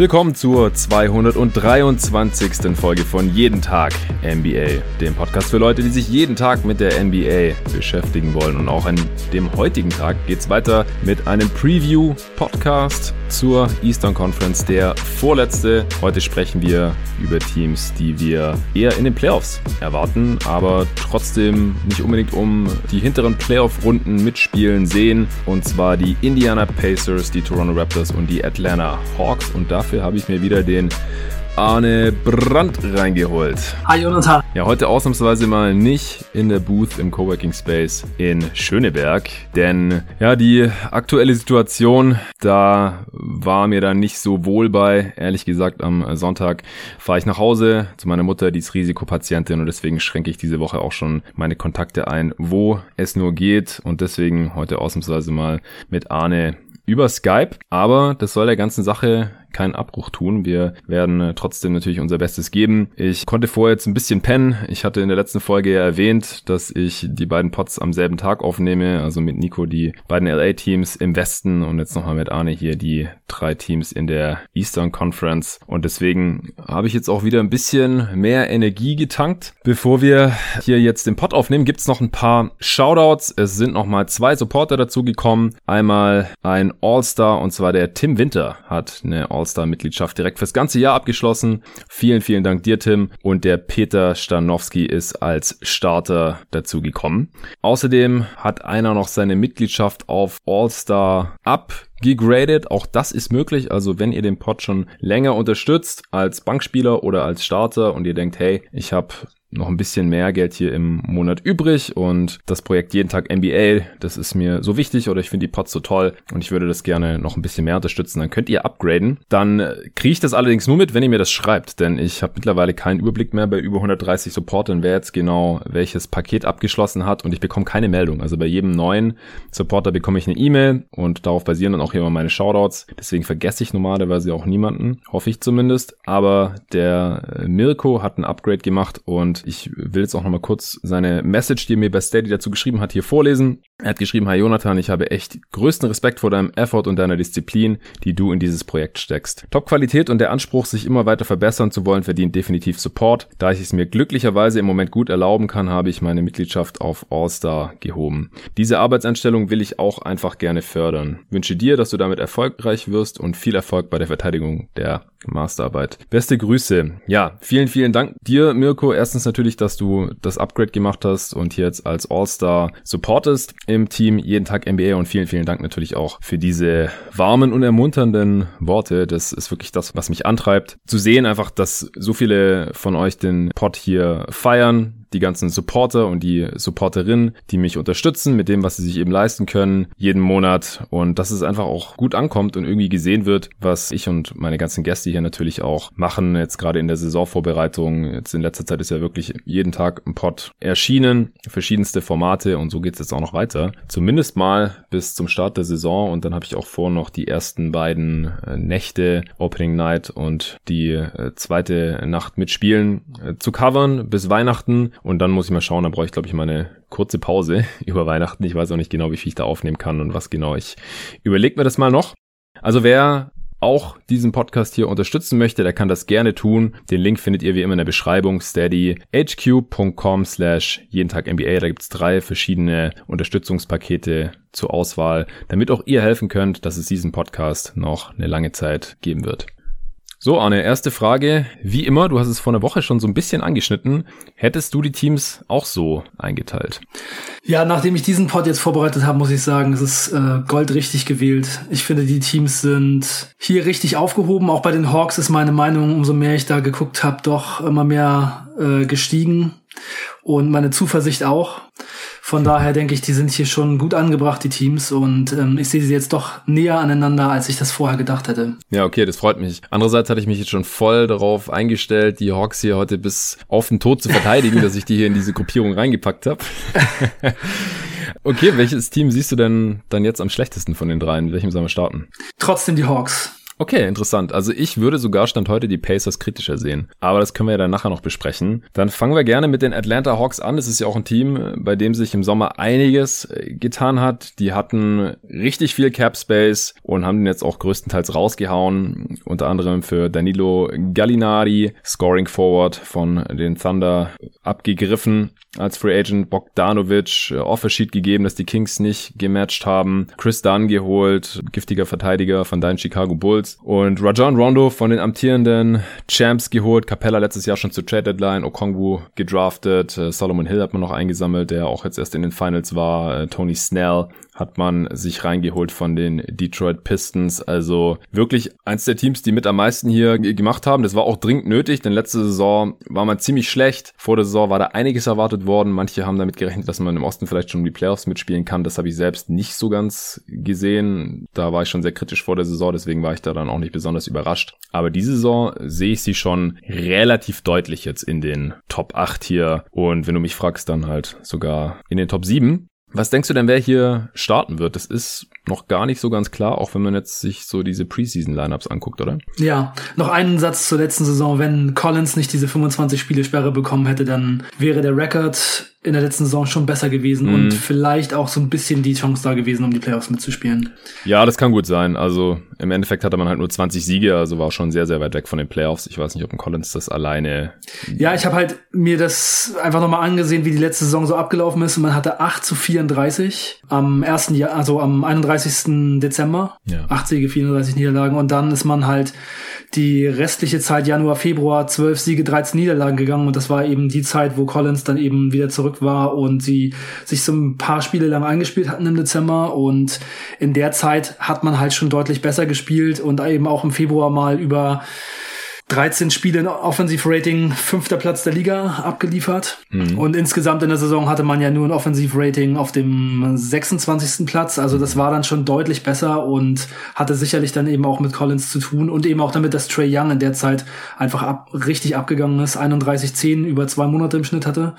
Willkommen zur 223. Folge von Jeden Tag NBA, dem Podcast für Leute, die sich jeden Tag mit der NBA beschäftigen wollen. Und auch an dem heutigen Tag geht es weiter mit einem Preview-Podcast zur Eastern Conference, der vorletzte. Heute sprechen wir über Teams, die wir eher in den Playoffs erwarten, aber trotzdem nicht unbedingt um die hinteren Playoff-Runden mitspielen sehen. Und zwar die Indiana Pacers, die Toronto Raptors und die Atlanta Hawks. Und dafür habe ich mir wieder den Arne Brandt reingeholt. Hi Jonathan. Ja, heute ausnahmsweise mal nicht in der Booth im Coworking Space in Schöneberg, denn ja, die aktuelle Situation, da war mir dann nicht so wohl bei. Ehrlich gesagt, am Sonntag fahre ich nach Hause zu meiner Mutter, die ist Risikopatientin und deswegen schränke ich diese Woche auch schon meine Kontakte ein, wo es nur geht und deswegen heute ausnahmsweise mal mit Arne über Skype, aber das soll der ganzen Sache keinen Abbruch tun. Wir werden äh, trotzdem natürlich unser Bestes geben. Ich konnte vorher jetzt ein bisschen pennen. Ich hatte in der letzten Folge ja erwähnt, dass ich die beiden Pots am selben Tag aufnehme, also mit Nico die beiden LA-Teams im Westen und jetzt nochmal mit Arne hier die drei Teams in der Eastern Conference. Und deswegen habe ich jetzt auch wieder ein bisschen mehr Energie getankt. Bevor wir hier jetzt den Pot aufnehmen, gibt es noch ein paar Shoutouts. Es sind nochmal zwei Supporter dazu gekommen. Einmal ein All-Star und zwar der Tim Winter hat eine All All-Star-Mitgliedschaft direkt fürs ganze Jahr abgeschlossen. Vielen, vielen Dank dir, Tim. Und der Peter Stanowski ist als Starter dazu gekommen. Außerdem hat einer noch seine Mitgliedschaft auf All-Star abgegradet. Auch das ist möglich. Also wenn ihr den Pod schon länger unterstützt als Bankspieler oder als Starter und ihr denkt, hey, ich habe noch ein bisschen mehr Geld hier im Monat übrig und das Projekt jeden Tag NBA, das ist mir so wichtig oder ich finde die Pods so toll und ich würde das gerne noch ein bisschen mehr unterstützen, dann könnt ihr upgraden. Dann äh, kriege ich das allerdings nur mit, wenn ihr mir das schreibt, denn ich habe mittlerweile keinen Überblick mehr bei über 130 Supportern, wer jetzt genau welches Paket abgeschlossen hat und ich bekomme keine Meldung. Also bei jedem neuen Supporter bekomme ich eine E-Mail und darauf basieren dann auch immer meine Shoutouts. Deswegen vergesse ich normalerweise auch niemanden, hoffe ich zumindest. Aber der äh, Mirko hat ein Upgrade gemacht und ich will jetzt auch nochmal kurz seine Message, die er mir bei Steady dazu geschrieben hat, hier vorlesen. Er hat geschrieben, Hi Jonathan, ich habe echt größten Respekt vor deinem Effort und deiner Disziplin, die du in dieses Projekt steckst. Top-Qualität und der Anspruch, sich immer weiter verbessern zu wollen, verdient definitiv Support. Da ich es mir glücklicherweise im Moment gut erlauben kann, habe ich meine Mitgliedschaft auf All-Star gehoben. Diese Arbeitseinstellung will ich auch einfach gerne fördern. Wünsche dir, dass du damit erfolgreich wirst und viel Erfolg bei der Verteidigung der Masterarbeit. Beste Grüße. Ja, vielen, vielen Dank dir, Mirko. Erstens natürlich, dass du das Upgrade gemacht hast und jetzt als All-Star supportest im Team jeden Tag NBA und vielen, vielen Dank natürlich auch für diese warmen und ermunternden Worte. Das ist wirklich das, was mich antreibt. Zu sehen einfach, dass so viele von euch den Pod hier feiern, die ganzen Supporter und die Supporterinnen, die mich unterstützen mit dem, was sie sich eben leisten können, jeden Monat. Und dass es einfach auch gut ankommt und irgendwie gesehen wird, was ich und meine ganzen Gäste hier natürlich auch machen. Jetzt gerade in der Saisonvorbereitung. Jetzt in letzter Zeit ist ja wirklich jeden Tag ein Pod erschienen. Verschiedenste Formate und so geht es jetzt auch noch weiter. Zumindest mal bis zum Start der Saison. Und dann habe ich auch vor, noch die ersten beiden äh, Nächte, Opening Night und die äh, zweite Nacht mit Spielen äh, zu covern bis Weihnachten. Und dann muss ich mal schauen, dann brauche ich, glaube ich, mal eine kurze Pause über Weihnachten. Ich weiß auch nicht genau, wie viel ich da aufnehmen kann und was genau. Ich überlege mir das mal noch. Also wer auch diesen Podcast hier unterstützen möchte, der kann das gerne tun. Den Link findet ihr wie immer in der Beschreibung steadyhq.com slash jeden Tag NBA. Da gibt's drei verschiedene Unterstützungspakete zur Auswahl, damit auch ihr helfen könnt, dass es diesen Podcast noch eine lange Zeit geben wird. So, Arne, erste Frage. Wie immer, du hast es vor einer Woche schon so ein bisschen angeschnitten. Hättest du die Teams auch so eingeteilt? Ja, nachdem ich diesen Pod jetzt vorbereitet habe, muss ich sagen, es ist äh, goldrichtig gewählt. Ich finde, die Teams sind hier richtig aufgehoben. Auch bei den Hawks ist meine Meinung, umso mehr ich da geguckt habe, doch immer mehr äh, gestiegen. Und meine Zuversicht auch. Von daher denke ich, die sind hier schon gut angebracht, die Teams. Und ähm, ich sehe sie jetzt doch näher aneinander, als ich das vorher gedacht hätte. Ja, okay, das freut mich. Andererseits hatte ich mich jetzt schon voll darauf eingestellt, die Hawks hier heute bis auf den Tod zu verteidigen, dass ich die hier in diese Gruppierung reingepackt habe. okay, welches Team siehst du denn dann jetzt am schlechtesten von den dreien? Mit welchem sollen wir starten? Trotzdem die Hawks. Okay, interessant. Also ich würde sogar Stand heute die Pacers kritischer sehen. Aber das können wir ja dann nachher noch besprechen. Dann fangen wir gerne mit den Atlanta Hawks an. Das ist ja auch ein Team, bei dem sich im Sommer einiges äh, getan hat. Die hatten richtig viel Cap Space und haben den jetzt auch größtenteils rausgehauen. Unter anderem für Danilo Gallinari, Scoring Forward von den Thunder abgegriffen als Free Agent Bogdanovic äh, Offersheet gegeben, dass die Kings nicht gematcht haben. Chris Dunn geholt, giftiger Verteidiger von deinen Chicago Bulls. Und Rajon Rondo von den amtierenden Champs geholt. Capella letztes Jahr schon zur Trade Deadline. Okongwu gedraftet. Äh, Solomon Hill hat man noch eingesammelt, der auch jetzt erst in den Finals war. Äh, Tony Snell hat man sich reingeholt von den Detroit Pistons. Also wirklich eins der Teams, die mit am meisten hier gemacht haben. Das war auch dringend nötig, denn letzte Saison war man ziemlich schlecht. Vor der Saison war da einiges erwartet worden. Manche haben damit gerechnet, dass man im Osten vielleicht schon die Playoffs mitspielen kann. Das habe ich selbst nicht so ganz gesehen. Da war ich schon sehr kritisch vor der Saison, deswegen war ich da dann auch nicht besonders überrascht. Aber diese Saison sehe ich sie schon relativ deutlich jetzt in den Top 8 hier. Und wenn du mich fragst, dann halt sogar in den Top 7. Was denkst du denn, wer hier starten wird? Das ist noch gar nicht so ganz klar, auch wenn man jetzt sich so diese Preseason-Lineups anguckt, oder? Ja, noch einen Satz zur letzten Saison. Wenn Collins nicht diese 25 Spiele Sperre bekommen hätte, dann wäre der Rekord in der letzten Saison schon besser gewesen mhm. und vielleicht auch so ein bisschen die Chance da gewesen, um die Playoffs mitzuspielen. Ja, das kann gut sein. Also im Endeffekt hatte man halt nur 20 Siege, also war schon sehr, sehr weit weg von den Playoffs. Ich weiß nicht, ob ein Collins das alleine. Ja, ich habe halt mir das einfach nochmal angesehen, wie die letzte Saison so abgelaufen ist und man hatte 8 zu 34 am ersten Jahr, also am 31. Dezember. Ja. 8 Siege, 34 Niederlagen und dann ist man halt die restliche Zeit Januar, Februar 12 Siege, 13 Niederlagen gegangen und das war eben die Zeit, wo Collins dann eben wieder zurück war und sie sich so ein paar Spiele lang eingespielt hatten im Dezember und in der Zeit hat man halt schon deutlich besser gespielt und eben auch im Februar mal über 13 Spiele in Offensivrating, fünfter Platz der Liga abgeliefert. Mhm. Und insgesamt in der Saison hatte man ja nur ein Offensivrating auf dem 26. Platz. Also das war dann schon deutlich besser und hatte sicherlich dann eben auch mit Collins zu tun und eben auch damit, dass Trey Young in der Zeit einfach ab, richtig abgegangen ist. 31-10 über zwei Monate im Schnitt hatte.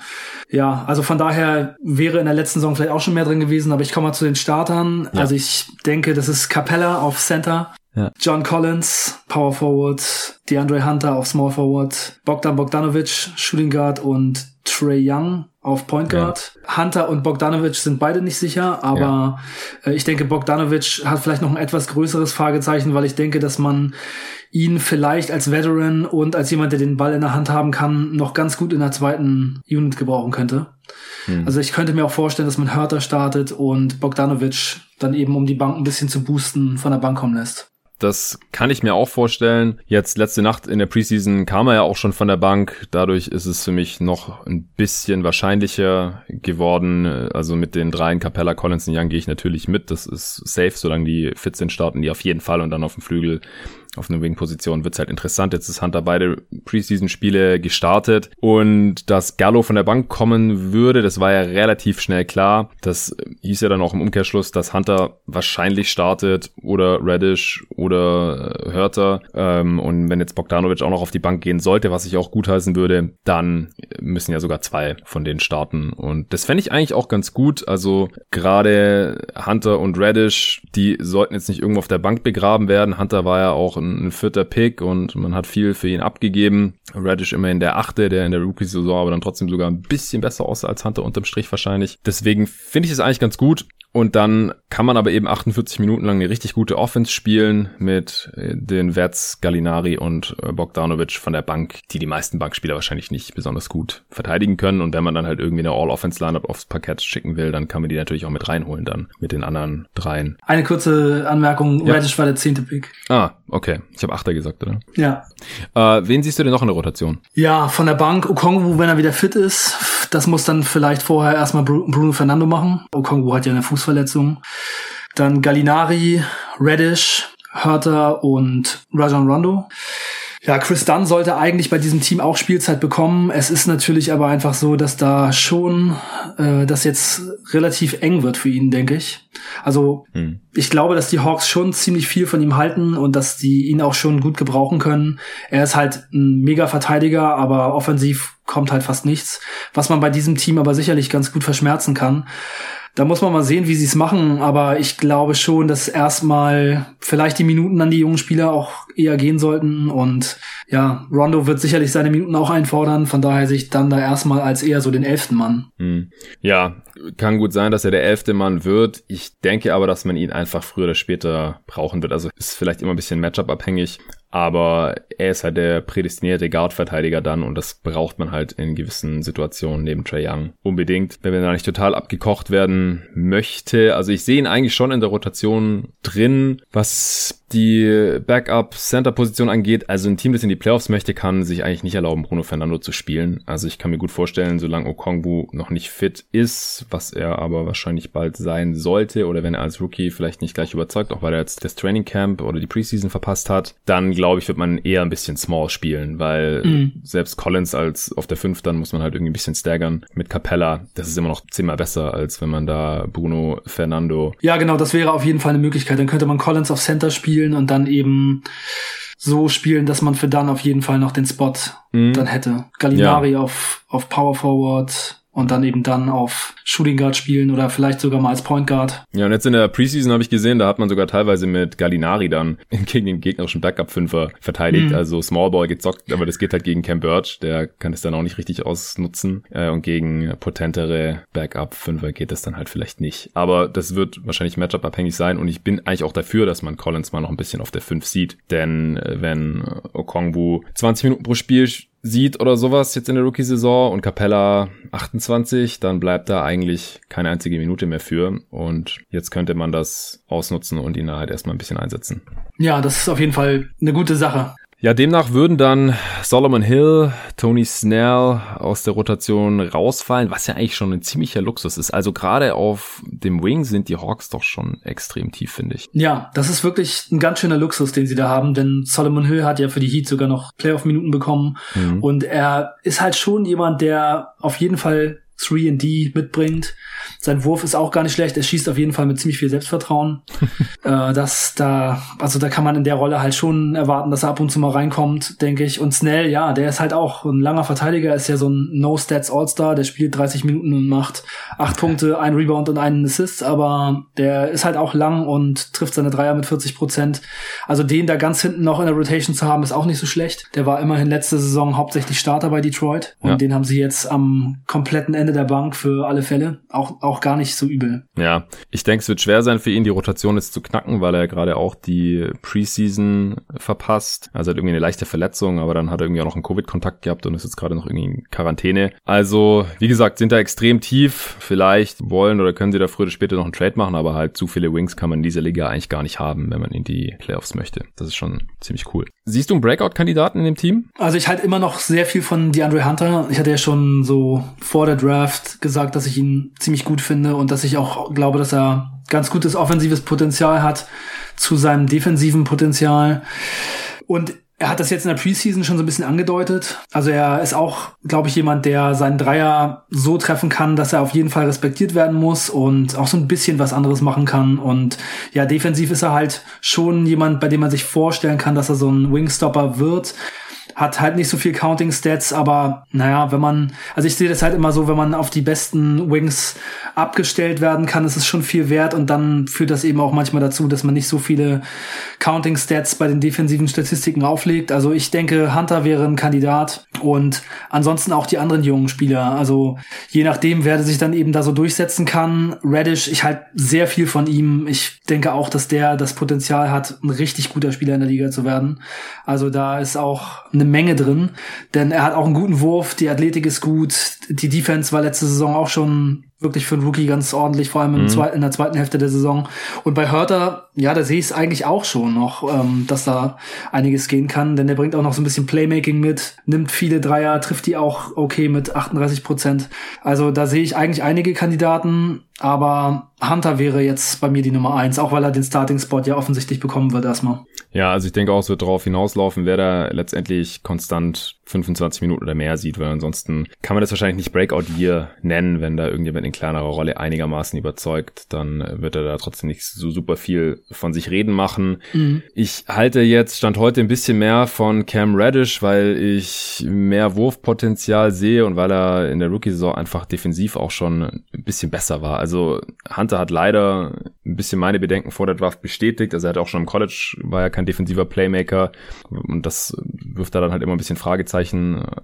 Ja, also von daher wäre in der letzten Saison vielleicht auch schon mehr drin gewesen, aber ich komme mal zu den Startern. Ja. Also ich denke, das ist Capella auf Center. Ja. John Collins, Power Forward, DeAndre Hunter auf Small Forward, Bogdan Bogdanovic, Shooting Guard und Trey Young auf Point Guard. Ja. Hunter und Bogdanovic sind beide nicht sicher, aber ja. Äh, ich denke, Bogdanovic hat vielleicht noch ein etwas größeres Fragezeichen, weil ich denke, dass man ihn vielleicht als Veteran und als jemand, der den Ball in der Hand haben kann, noch ganz gut in der zweiten Unit gebrauchen könnte. Hm. Also ich könnte mir auch vorstellen, dass man Hörter startet und Bogdanovic dann eben, um die Bank ein bisschen zu boosten, von der Bank kommen lässt. Das kann ich mir auch vorstellen. Jetzt letzte Nacht in der Preseason kam er ja auch schon von der Bank. Dadurch ist es für mich noch ein bisschen wahrscheinlicher geworden. Also mit den dreien Capella, Collins und Young gehe ich natürlich mit. Das ist safe, solange die fit sind, starten die auf jeden Fall und dann auf dem Flügel auf einer Wing-Position wird's halt interessant. Jetzt ist Hunter beide Preseason-Spiele gestartet und dass Gallo von der Bank kommen würde, das war ja relativ schnell klar. Das hieß ja dann auch im Umkehrschluss, dass Hunter wahrscheinlich startet oder Reddish oder äh, Hörter. Ähm, und wenn jetzt Bogdanovic auch noch auf die Bank gehen sollte, was ich auch gutheißen würde, dann müssen ja sogar zwei von denen starten. Und das fände ich eigentlich auch ganz gut. Also gerade Hunter und Reddish, die sollten jetzt nicht irgendwo auf der Bank begraben werden. Hunter war ja auch ein, vierter Pick und man hat viel für ihn abgegeben. Reddish immerhin der achte, der in der Rookie-Saison aber dann trotzdem sogar ein bisschen besser aussah als Hunter unterm Strich wahrscheinlich. Deswegen finde ich es eigentlich ganz gut. Und dann kann man aber eben 48 Minuten lang eine richtig gute Offense spielen mit äh, den Werts Gallinari und äh, Bogdanovic von der Bank, die die meisten Bankspieler wahrscheinlich nicht besonders gut verteidigen können. Und wenn man dann halt irgendwie eine All-Offense-Lineup aufs Parkett schicken will, dann kann man die natürlich auch mit reinholen dann mit den anderen dreien. Eine kurze Anmerkung, ja. Reddish war der zehnte Pick. Ah, okay. Ich habe Achter gesagt, oder? Ja. Äh, wen siehst du denn noch in der Rotation? Ja, von der Bank Okongwu, wenn er wieder fit ist. Das muss dann vielleicht vorher erstmal Bruno Fernando machen. Okongwu hat ja eine Fußverletzung. Dann Gallinari, Reddish, Hörter und Rajon Rondo. Ja, Chris Dunn sollte eigentlich bei diesem Team auch Spielzeit bekommen. Es ist natürlich aber einfach so, dass da schon äh, das jetzt relativ eng wird für ihn, denke ich. Also hm. ich glaube, dass die Hawks schon ziemlich viel von ihm halten und dass die ihn auch schon gut gebrauchen können. Er ist halt ein mega Verteidiger, aber offensiv kommt halt fast nichts, was man bei diesem Team aber sicherlich ganz gut verschmerzen kann. Da muss man mal sehen, wie sie es machen, aber ich glaube schon, dass erstmal vielleicht die Minuten an die jungen Spieler auch eher gehen sollten und ja, Rondo wird sicherlich seine Minuten auch einfordern, von daher sich dann da erstmal als eher so den elften Mann. Hm. Ja, kann gut sein, dass er der elfte Mann wird. Ich denke aber, dass man ihn einfach früher oder später brauchen wird. Also ist vielleicht immer ein bisschen Matchup abhängig, aber er ist halt der prädestinierte Guard-Verteidiger dann und das braucht man halt in gewissen Situationen neben Trey Young unbedingt. Wenn man da nicht total abgekocht werden möchte, also ich sehe ihn eigentlich schon in der Rotation drin, was die Backup-Center-Position angeht. Also ein Team, das in die Playoffs möchte, kann sich eigentlich nicht erlauben, Bruno Fernando zu spielen. Also ich kann mir gut vorstellen, solange Okongwu noch nicht fit ist, was er aber wahrscheinlich bald sein sollte oder wenn er als Rookie vielleicht nicht gleich überzeugt, auch weil er jetzt das Training Camp oder die Preseason verpasst hat, dann glaube ich, wird man eher ein bisschen small spielen, weil mhm. selbst Collins als auf der 5 dann muss man halt irgendwie ein bisschen staggern mit Capella. Das ist immer noch zehnmal besser, als wenn man da Bruno Fernando. Ja, genau, das wäre auf jeden Fall eine Möglichkeit. Dann könnte man Collins auf Center spielen und dann eben so spielen, dass man für dann auf jeden Fall noch den Spot mhm. dann hätte. Gallinari ja. auf, auf Power Forward, und dann eben dann auf Shooting Guard spielen oder vielleicht sogar mal als Point Guard. Ja, und jetzt in der Preseason habe ich gesehen, da hat man sogar teilweise mit Gallinari dann gegen den gegnerischen Backup-Fünfer verteidigt. Mhm. Also Smallball gezockt, aber das geht halt gegen Cam Birch, der kann es dann auch nicht richtig ausnutzen. Äh, und gegen potentere Backup-Fünfer geht das dann halt vielleicht nicht. Aber das wird wahrscheinlich Matchup-abhängig sein und ich bin eigentlich auch dafür, dass man Collins mal noch ein bisschen auf der 5 sieht. Denn äh, wenn Okongwu 20 Minuten pro Spiel sieht oder sowas jetzt in der Rookie-Saison und Capella 28, dann bleibt da eigentlich keine einzige Minute mehr für. Und jetzt könnte man das ausnutzen und ihn halt erstmal ein bisschen einsetzen. Ja, das ist auf jeden Fall eine gute Sache. Ja, demnach würden dann Solomon Hill, Tony Snell aus der Rotation rausfallen, was ja eigentlich schon ein ziemlicher Luxus ist. Also gerade auf dem Wing sind die Hawks doch schon extrem tief, finde ich. Ja, das ist wirklich ein ganz schöner Luxus, den sie da haben, denn Solomon Hill hat ja für die Heat sogar noch Playoff-Minuten bekommen mhm. und er ist halt schon jemand, der auf jeden Fall 3D mitbringt. Sein Wurf ist auch gar nicht schlecht. Er schießt auf jeden Fall mit ziemlich viel Selbstvertrauen. äh, dass da, also da kann man in der Rolle halt schon erwarten, dass er ab und zu mal reinkommt, denke ich. Und Snell, ja, der ist halt auch ein langer Verteidiger, ist ja so ein No-Stats All-Star, der spielt 30 Minuten und macht acht Punkte, ein Rebound und einen Assist, aber der ist halt auch lang und trifft seine Dreier mit 40 Prozent. Also den da ganz hinten noch in der Rotation zu haben, ist auch nicht so schlecht. Der war immerhin letzte Saison hauptsächlich Starter bei Detroit und ja. den haben sie jetzt am kompletten Ende der Bank für alle Fälle. Auch, auch gar nicht so übel. Ja, ich denke, es wird schwer sein für ihn, die Rotation jetzt zu knacken, weil er gerade auch die Preseason verpasst. Also hat irgendwie eine leichte Verletzung, aber dann hat er irgendwie auch noch einen Covid-Kontakt gehabt und ist jetzt gerade noch irgendwie in Quarantäne. Also, wie gesagt, sind da extrem tief. Vielleicht wollen oder können sie da früher oder später noch einen Trade machen, aber halt zu viele Wings kann man in dieser Liga eigentlich gar nicht haben, wenn man in die Playoffs möchte. Das ist schon ziemlich cool. Siehst du einen Breakout-Kandidaten in dem Team? Also ich halte immer noch sehr viel von DeAndre Hunter. Ich hatte ja schon so vor der Draft Draft gesagt, dass ich ihn ziemlich gut finde und dass ich auch glaube, dass er ganz gutes offensives Potenzial hat zu seinem defensiven Potenzial. Und er hat das jetzt in der Preseason schon so ein bisschen angedeutet. Also er ist auch, glaube ich, jemand, der seinen Dreier so treffen kann, dass er auf jeden Fall respektiert werden muss und auch so ein bisschen was anderes machen kann. Und ja, defensiv ist er halt schon jemand, bei dem man sich vorstellen kann, dass er so ein Wingstopper wird hat halt nicht so viel Counting Stats, aber naja, wenn man, also ich sehe das halt immer so, wenn man auf die besten Wings abgestellt werden kann, ist es schon viel wert und dann führt das eben auch manchmal dazu, dass man nicht so viele Counting Stats bei den defensiven Statistiken auflegt. Also ich denke, Hunter wäre ein Kandidat und ansonsten auch die anderen jungen Spieler. Also je nachdem, wer sich dann eben da so durchsetzen kann. Radish, ich halte sehr viel von ihm. Ich denke auch, dass der das Potenzial hat, ein richtig guter Spieler in der Liga zu werden. Also da ist auch eine Menge drin, denn er hat auch einen guten Wurf, die Athletik ist gut, die Defense war letzte Saison auch schon wirklich für einen Rookie ganz ordentlich, vor allem mhm. zweiten, in der zweiten Hälfte der Saison. Und bei Hörter, ja, da sehe ich es eigentlich auch schon noch, ähm, dass da einiges gehen kann, denn der bringt auch noch so ein bisschen Playmaking mit, nimmt viele Dreier, trifft die auch okay mit 38 Prozent. Also da sehe ich eigentlich einige Kandidaten, aber Hunter wäre jetzt bei mir die Nummer eins, auch weil er den Starting-Spot ja offensichtlich bekommen wird erstmal. Ja, also ich denke auch, es wird darauf hinauslaufen, wer da letztendlich konstant 25 Minuten oder mehr sieht, weil ansonsten kann man das wahrscheinlich nicht Breakout Year nennen, wenn da irgendjemand in kleinerer Rolle einigermaßen überzeugt, dann wird er da trotzdem nicht so super viel von sich reden machen. Mhm. Ich halte jetzt Stand heute ein bisschen mehr von Cam Reddish, weil ich mehr Wurfpotenzial sehe und weil er in der Rookie-Saison einfach defensiv auch schon ein bisschen besser war. Also Hunter hat leider ein bisschen meine Bedenken vor der Draft bestätigt. Also er hat auch schon im College, war ja kein defensiver Playmaker und das wirft da dann halt immer ein bisschen Fragezeichen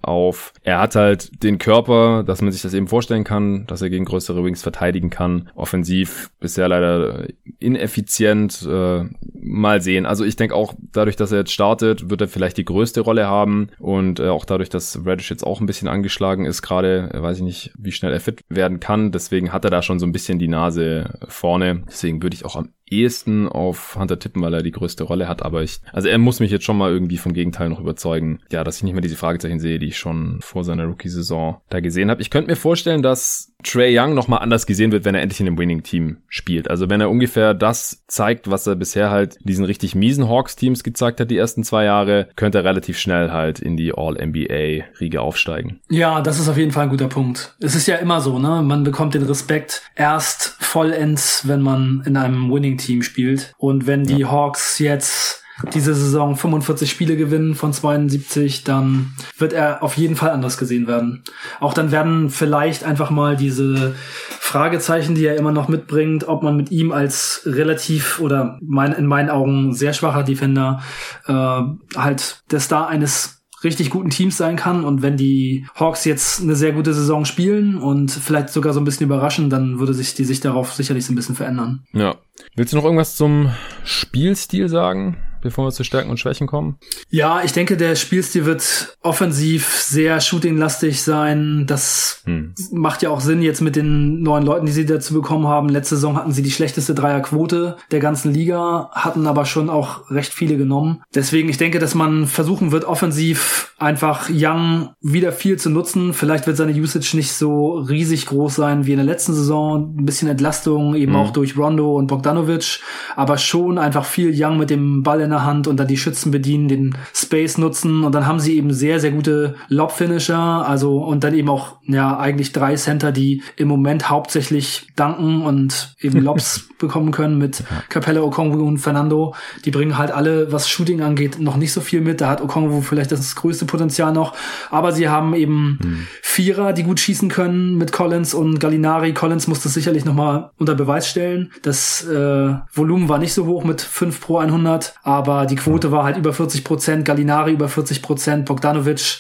auf. Er hat halt den Körper, dass man sich das eben vorstellen kann, dass er gegen größere Wings verteidigen kann. Offensiv bisher leider ineffizient. Äh, mal sehen. Also ich denke auch, dadurch, dass er jetzt startet, wird er vielleicht die größte Rolle haben und äh, auch dadurch, dass Reddish jetzt auch ein bisschen angeschlagen ist, gerade weiß ich nicht, wie schnell er fit werden kann. Deswegen hat er da schon so ein bisschen die Nase vorne. Deswegen würde ich auch am ehesten auf Hunter tippen, weil er die größte Rolle hat. Aber ich, also er muss mich jetzt schon mal irgendwie vom Gegenteil noch überzeugen. Ja, dass ich nicht mehr diese Fragezeichen sehe, die ich schon vor seiner Rookie-Saison da gesehen habe. Ich könnte mir vorstellen, dass Trey Young nochmal anders gesehen wird, wenn er endlich in einem Winning-Team spielt. Also wenn er ungefähr das zeigt, was er bisher halt diesen richtig miesen Hawks-Teams gezeigt hat, die ersten zwei Jahre, könnte er relativ schnell halt in die All-NBA-Riege aufsteigen. Ja, das ist auf jeden Fall ein guter Punkt. Es ist ja immer so, ne? Man bekommt den Respekt erst vollends, wenn man in einem Winning-Team spielt. Und wenn die ja. Hawks jetzt diese Saison 45 Spiele gewinnen von 72, dann wird er auf jeden Fall anders gesehen werden. Auch dann werden vielleicht einfach mal diese Fragezeichen, die er immer noch mitbringt, ob man mit ihm als relativ oder mein, in meinen Augen sehr schwacher Defender äh, halt der Star eines richtig guten Teams sein kann. Und wenn die Hawks jetzt eine sehr gute Saison spielen und vielleicht sogar so ein bisschen überraschen, dann würde sich die Sicht darauf sicherlich so ein bisschen verändern. Ja. Willst du noch irgendwas zum Spielstil sagen? Bevor wir zu Stärken und Schwächen kommen? Ja, ich denke, der Spielstil wird offensiv sehr shootinglastig sein. Das hm. macht ja auch Sinn jetzt mit den neuen Leuten, die sie dazu bekommen haben. Letzte Saison hatten sie die schlechteste Dreierquote der ganzen Liga, hatten aber schon auch recht viele genommen. Deswegen, ich denke, dass man versuchen wird, offensiv einfach Young wieder viel zu nutzen. Vielleicht wird seine Usage nicht so riesig groß sein wie in der letzten Saison. Ein bisschen Entlastung eben hm. auch durch Rondo und Bogdanovic, aber schon einfach viel Young mit dem Ball in der Hand und dann die Schützen bedienen, den Space nutzen und dann haben sie eben sehr, sehr gute Lob-Finisher, also und dann eben auch, ja, eigentlich drei Center, die im Moment hauptsächlich danken und eben Lobs bekommen können mit Capella, Okongwu und Fernando. Die bringen halt alle, was Shooting angeht, noch nicht so viel mit. Da hat Okongwu vielleicht das größte Potenzial noch, aber sie haben eben hm. Vierer, die gut schießen können mit Collins und Gallinari. Collins muss das sicherlich nochmal unter Beweis stellen. Das äh, Volumen war nicht so hoch mit 5 pro 100, aber aber die Quote war halt über 40 Prozent, Gallinari über 40 Prozent, Bogdanovic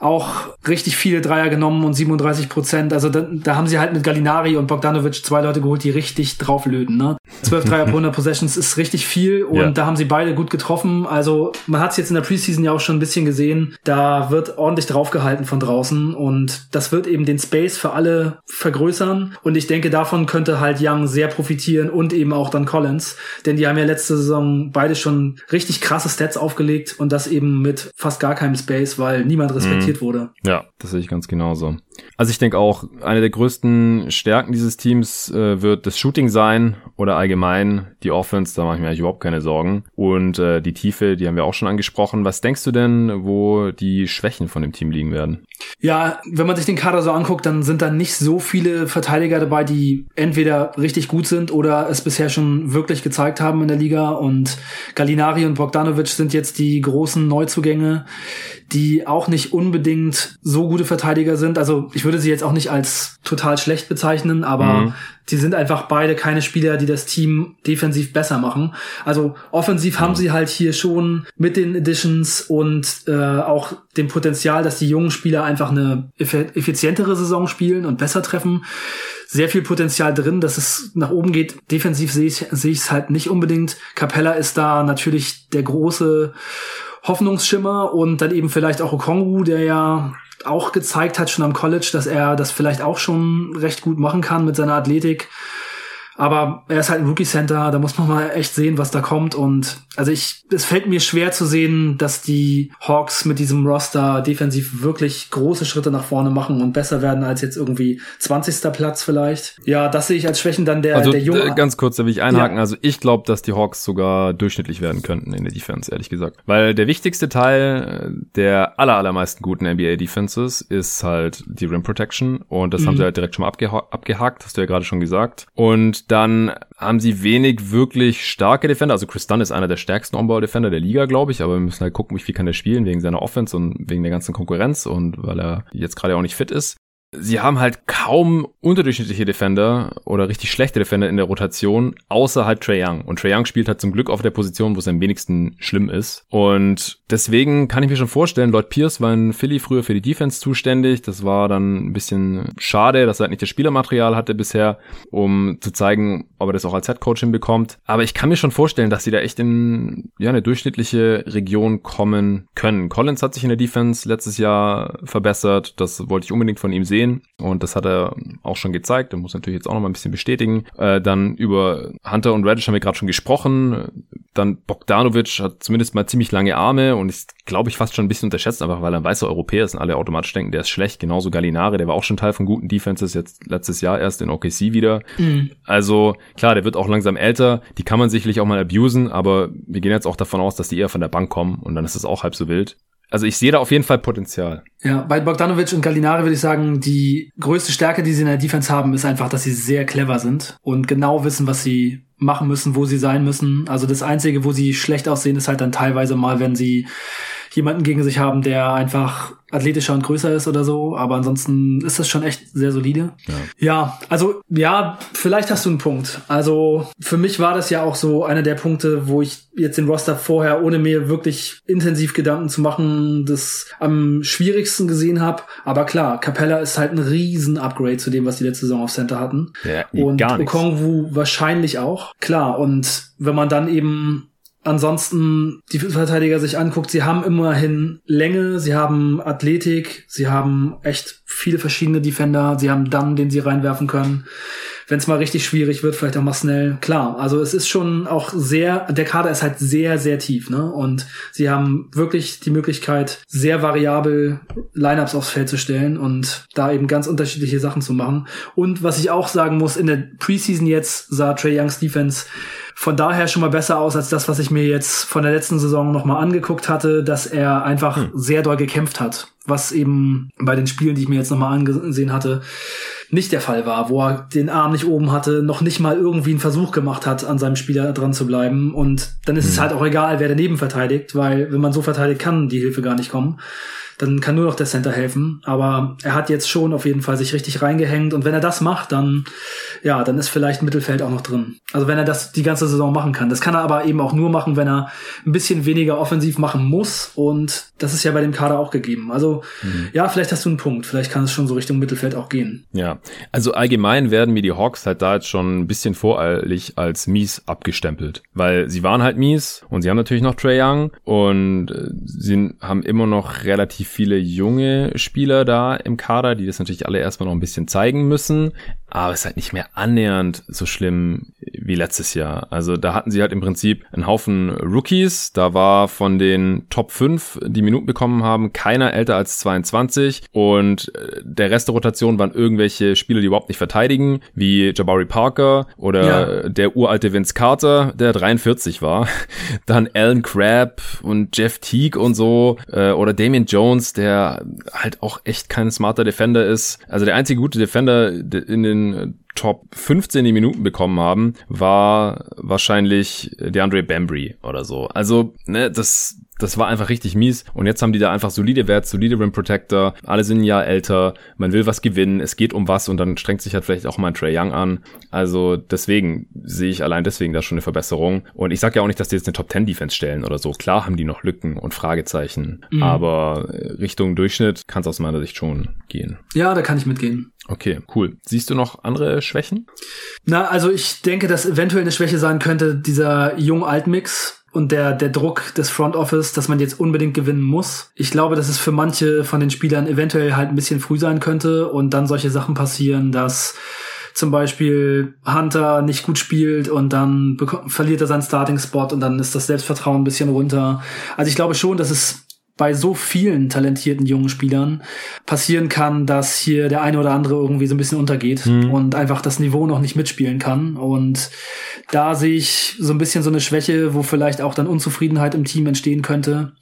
auch richtig viele Dreier genommen und 37 Prozent. Also da, da haben sie halt mit Gallinari und Bogdanovic zwei Leute geholt, die richtig drauflöten. Ne? 12 Dreier pro 100 Possessions ist richtig viel und ja. da haben sie beide gut getroffen. Also man hat es jetzt in der Preseason ja auch schon ein bisschen gesehen. Da wird ordentlich draufgehalten von draußen und das wird eben den Space für alle vergrößern. Und ich denke, davon könnte halt Young sehr profitieren und eben auch dann Collins. Denn die haben ja letzte Saison beide schon richtig krasse Stats aufgelegt und das eben mit fast gar keinem Space, weil niemand respektiert mhm wurde. Ja, das sehe ich ganz genauso. Also ich denke auch, eine der größten Stärken dieses Teams äh, wird das Shooting sein oder allgemein die Offense, da mache ich mir eigentlich überhaupt keine Sorgen. Und äh, die Tiefe, die haben wir auch schon angesprochen. Was denkst du denn, wo die Schwächen von dem Team liegen werden? Ja, wenn man sich den Kader so anguckt, dann sind da nicht so viele Verteidiger dabei, die entweder richtig gut sind oder es bisher schon wirklich gezeigt haben in der Liga. Und Gallinari und Bogdanovic sind jetzt die großen Neuzugänge, die auch nicht unbedingt so gute Verteidiger sind. Also ich würde sie jetzt auch nicht als total schlecht bezeichnen, aber mhm. sie sind einfach beide keine Spieler, die das Team defensiv besser machen. Also offensiv mhm. haben sie halt hier schon mit den Additions und äh, auch dem Potenzial, dass die jungen Spieler einfach eine effizientere Saison spielen und besser treffen sehr viel Potenzial drin, dass es nach oben geht. Defensiv sehe ich sehe ich es halt nicht unbedingt. Capella ist da natürlich der große Hoffnungsschimmer und dann eben vielleicht auch Okongwu, der ja auch gezeigt hat schon am College, dass er das vielleicht auch schon recht gut machen kann mit seiner Athletik. Aber er ist halt ein Rookie Center, da muss man mal echt sehen, was da kommt. Und also ich, es fällt mir schwer zu sehen, dass die Hawks mit diesem Roster defensiv wirklich große Schritte nach vorne machen und besser werden als jetzt irgendwie 20. Platz vielleicht. Ja, das sehe ich als Schwächen dann der, also, der junge. Äh, ganz kurz, da will ich einhaken. Ja. Also ich glaube, dass die Hawks sogar durchschnittlich werden könnten in der Defense, ehrlich gesagt. Weil der wichtigste Teil der aller, allermeisten guten NBA Defenses ist halt die Rim Protection und das mhm. haben sie halt direkt schon mal abgeha abgehakt, hast du ja gerade schon gesagt. Und dann haben sie wenig wirklich starke Defender. Also Chris Dunn ist einer der stärksten On-Ball-Defender der Liga, glaube ich, aber wir müssen halt gucken, wie viel kann er spielen wegen seiner Offense und wegen der ganzen Konkurrenz und weil er jetzt gerade auch nicht fit ist sie haben halt kaum unterdurchschnittliche Defender oder richtig schlechte Defender in der Rotation, außer halt Trey Young. Und Trey Young spielt halt zum Glück auf der Position, wo es am wenigsten schlimm ist. Und deswegen kann ich mir schon vorstellen, Lloyd Pierce war in Philly früher für die Defense zuständig. Das war dann ein bisschen schade, dass er halt nicht das Spielermaterial hatte bisher, um zu zeigen, ob er das auch als Headcoach hinbekommt. Aber ich kann mir schon vorstellen, dass sie da echt in ja, eine durchschnittliche Region kommen können. Collins hat sich in der Defense letztes Jahr verbessert. Das wollte ich unbedingt von ihm sehen sehen. Und das hat er auch schon gezeigt. Er muss natürlich jetzt auch noch mal ein bisschen bestätigen. Äh, dann über Hunter und Radish haben wir gerade schon gesprochen. Dann Bogdanovic hat zumindest mal ziemlich lange Arme und ist, glaube ich, fast schon ein bisschen unterschätzt, einfach weil er ein weißer Europäer ist und alle automatisch denken, der ist schlecht. Genauso Gallinare, der war auch schon Teil von guten Defenses, jetzt letztes Jahr erst in OKC wieder. Mhm. Also klar, der wird auch langsam älter. Die kann man sicherlich auch mal abusen, aber wir gehen jetzt auch davon aus, dass die eher von der Bank kommen und dann ist es auch halb so wild. Also ich sehe da auf jeden Fall Potenzial. Ja, bei Bogdanovic und Gallinari würde ich sagen, die größte Stärke, die sie in der Defense haben, ist einfach, dass sie sehr clever sind und genau wissen, was sie machen müssen, wo sie sein müssen. Also das Einzige, wo sie schlecht aussehen, ist halt dann teilweise mal, wenn sie jemanden gegen sich haben, der einfach athletischer und größer ist oder so, aber ansonsten ist das schon echt sehr solide. Ja. ja, also ja, vielleicht hast du einen Punkt. Also für mich war das ja auch so einer der Punkte, wo ich jetzt den Roster vorher, ohne mir wirklich intensiv Gedanken zu machen, das am schwierigsten gesehen habe. Aber klar, Capella ist halt ein riesen Upgrade zu dem, was die letzte Saison auf Center hatten. Ja, und Okongwu wahrscheinlich auch. Klar, und wenn man dann eben ansonsten die Verteidiger sich anguckt, sie haben immerhin Länge, sie haben Athletik, sie haben echt viele verschiedene Defender, sie haben dann, den sie reinwerfen können. Wenn es mal richtig schwierig wird, vielleicht auch mal schnell. Klar, also es ist schon auch sehr, der Kader ist halt sehr, sehr tief, ne? Und sie haben wirklich die Möglichkeit, sehr variabel Lineups aufs Feld zu stellen und da eben ganz unterschiedliche Sachen zu machen. Und was ich auch sagen muss, in der Preseason jetzt sah Trey Youngs Defense von daher schon mal besser aus als das, was ich mir jetzt von der letzten Saison nochmal angeguckt hatte, dass er einfach hm. sehr doll gekämpft hat. Was eben bei den Spielen, die ich mir jetzt nochmal angesehen hatte, nicht der Fall war, wo er den Arm nicht oben hatte, noch nicht mal irgendwie einen Versuch gemacht hat, an seinem Spieler dran zu bleiben. Und dann ist hm. es halt auch egal, wer daneben verteidigt, weil wenn man so verteidigt, kann die Hilfe gar nicht kommen dann kann nur noch der Center helfen. Aber er hat jetzt schon auf jeden Fall sich richtig reingehängt und wenn er das macht, dann ja, dann ist vielleicht Mittelfeld auch noch drin. Also wenn er das die ganze Saison machen kann. Das kann er aber eben auch nur machen, wenn er ein bisschen weniger offensiv machen muss und das ist ja bei dem Kader auch gegeben. Also mhm. ja, vielleicht hast du einen Punkt. Vielleicht kann es schon so Richtung Mittelfeld auch gehen. Ja, also allgemein werden mir die Hawks halt da jetzt schon ein bisschen voreilig als mies abgestempelt, weil sie waren halt mies und sie haben natürlich noch Trey Young und äh, sie haben immer noch relativ viele junge Spieler da im Kader, die das natürlich alle erstmal noch ein bisschen zeigen müssen. Aber es ist halt nicht mehr annähernd so schlimm wie letztes Jahr. Also da hatten sie halt im Prinzip einen Haufen Rookies. Da war von den Top 5, die Minuten bekommen haben, keiner älter als 22. Und äh, der Rest der Rotation waren irgendwelche Spieler, die überhaupt nicht verteidigen, wie Jabari Parker oder ja. der uralte Vince Carter, der 43 war. Dann Alan Crabb und Jeff Teague und so. Äh, oder Damian Jones, der halt auch echt kein smarter Defender ist. Also der einzige gute Defender in den Top 15 Minuten bekommen haben, war wahrscheinlich DeAndre Bambry oder so. Also, ne, das, das war einfach richtig mies. Und jetzt haben die da einfach solide Wert, solide Rim Protector. Alle sind ein Jahr älter. Man will was gewinnen. Es geht um was und dann strengt sich halt vielleicht auch mal ein Trey Young an. Also deswegen sehe ich allein deswegen da schon eine Verbesserung. Und ich sage ja auch nicht, dass die jetzt eine Top 10 Defense stellen oder so. Klar haben die noch Lücken und Fragezeichen. Mhm. Aber Richtung Durchschnitt kann es aus meiner Sicht schon gehen. Ja, da kann ich mitgehen. Okay, cool. Siehst du noch andere Schwächen? Na, also ich denke, dass eventuell eine Schwäche sein könnte, dieser Jung-Alt-Mix und der, der Druck des Front Office, dass man jetzt unbedingt gewinnen muss. Ich glaube, dass es für manche von den Spielern eventuell halt ein bisschen früh sein könnte und dann solche Sachen passieren, dass zum Beispiel Hunter nicht gut spielt und dann verliert er seinen Starting-Spot und dann ist das Selbstvertrauen ein bisschen runter. Also ich glaube schon, dass es bei so vielen talentierten jungen Spielern passieren kann, dass hier der eine oder andere irgendwie so ein bisschen untergeht mhm. und einfach das Niveau noch nicht mitspielen kann. Und da sehe ich so ein bisschen so eine Schwäche, wo vielleicht auch dann Unzufriedenheit im Team entstehen könnte.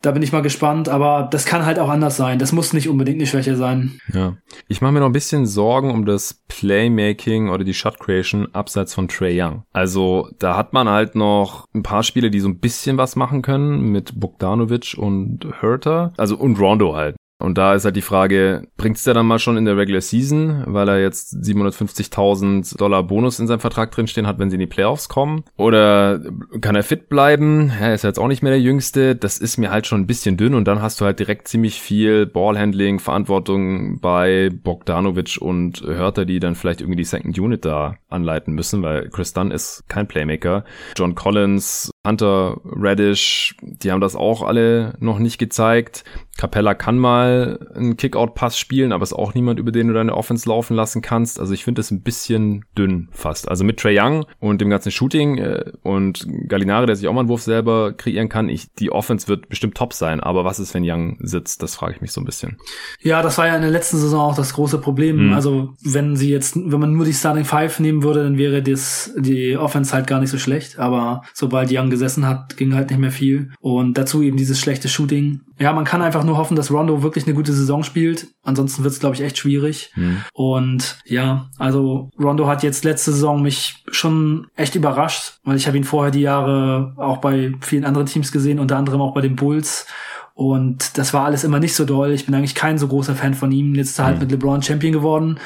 Da bin ich mal gespannt, aber das kann halt auch anders sein. Das muss nicht unbedingt eine Schwäche sein. Ja. Ich mache mir noch ein bisschen Sorgen um das Playmaking oder die Shot Creation abseits von Trey Young. Also da hat man halt noch ein paar Spiele, die so ein bisschen was machen können mit Bogdanovic und und. Also und Rondo halt. Und da ist halt die Frage, bringt's der dann mal schon in der Regular Season, weil er jetzt 750.000 Dollar Bonus in seinem Vertrag drinstehen hat, wenn sie in die Playoffs kommen? Oder kann er fit bleiben? Er ist jetzt auch nicht mehr der Jüngste. Das ist mir halt schon ein bisschen dünn und dann hast du halt direkt ziemlich viel Ballhandling, Verantwortung bei Bogdanovic und Hörter, die dann vielleicht irgendwie die Second Unit da anleiten müssen, weil Chris Dunn ist kein Playmaker. John Collins, Hunter Radish, die haben das auch alle noch nicht gezeigt. Capella kann mal einen Kickout-Pass spielen, aber ist auch niemand, über den du deine Offense laufen lassen kannst. Also ich finde es ein bisschen dünn fast. Also mit Trey Young und dem ganzen Shooting äh, und Gallinari, der sich auch mal einen Wurf selber kreieren kann, ich, die Offense wird bestimmt top sein. Aber was ist, wenn Young sitzt? Das frage ich mich so ein bisschen. Ja, das war ja in der letzten Saison auch das große Problem. Mhm. Also wenn sie jetzt, wenn man nur die Starting Five nehmen würde, dann wäre das, die Offense halt gar nicht so schlecht. Aber sobald Young gesessen hat, ging halt nicht mehr viel. Und dazu eben dieses schlechte Shooting. Ja, man kann einfach nur hoffen, dass Rondo wirklich eine gute Saison spielt. Ansonsten wird es, glaube ich, echt schwierig. Mhm. Und ja, also Rondo hat jetzt letzte Saison mich schon echt überrascht, weil ich habe ihn vorher die Jahre auch bei vielen anderen Teams gesehen, unter anderem auch bei den Bulls. Und das war alles immer nicht so doll. Ich bin eigentlich kein so großer Fan von ihm. Jetzt ist er halt mhm. mit LeBron Champion geworden.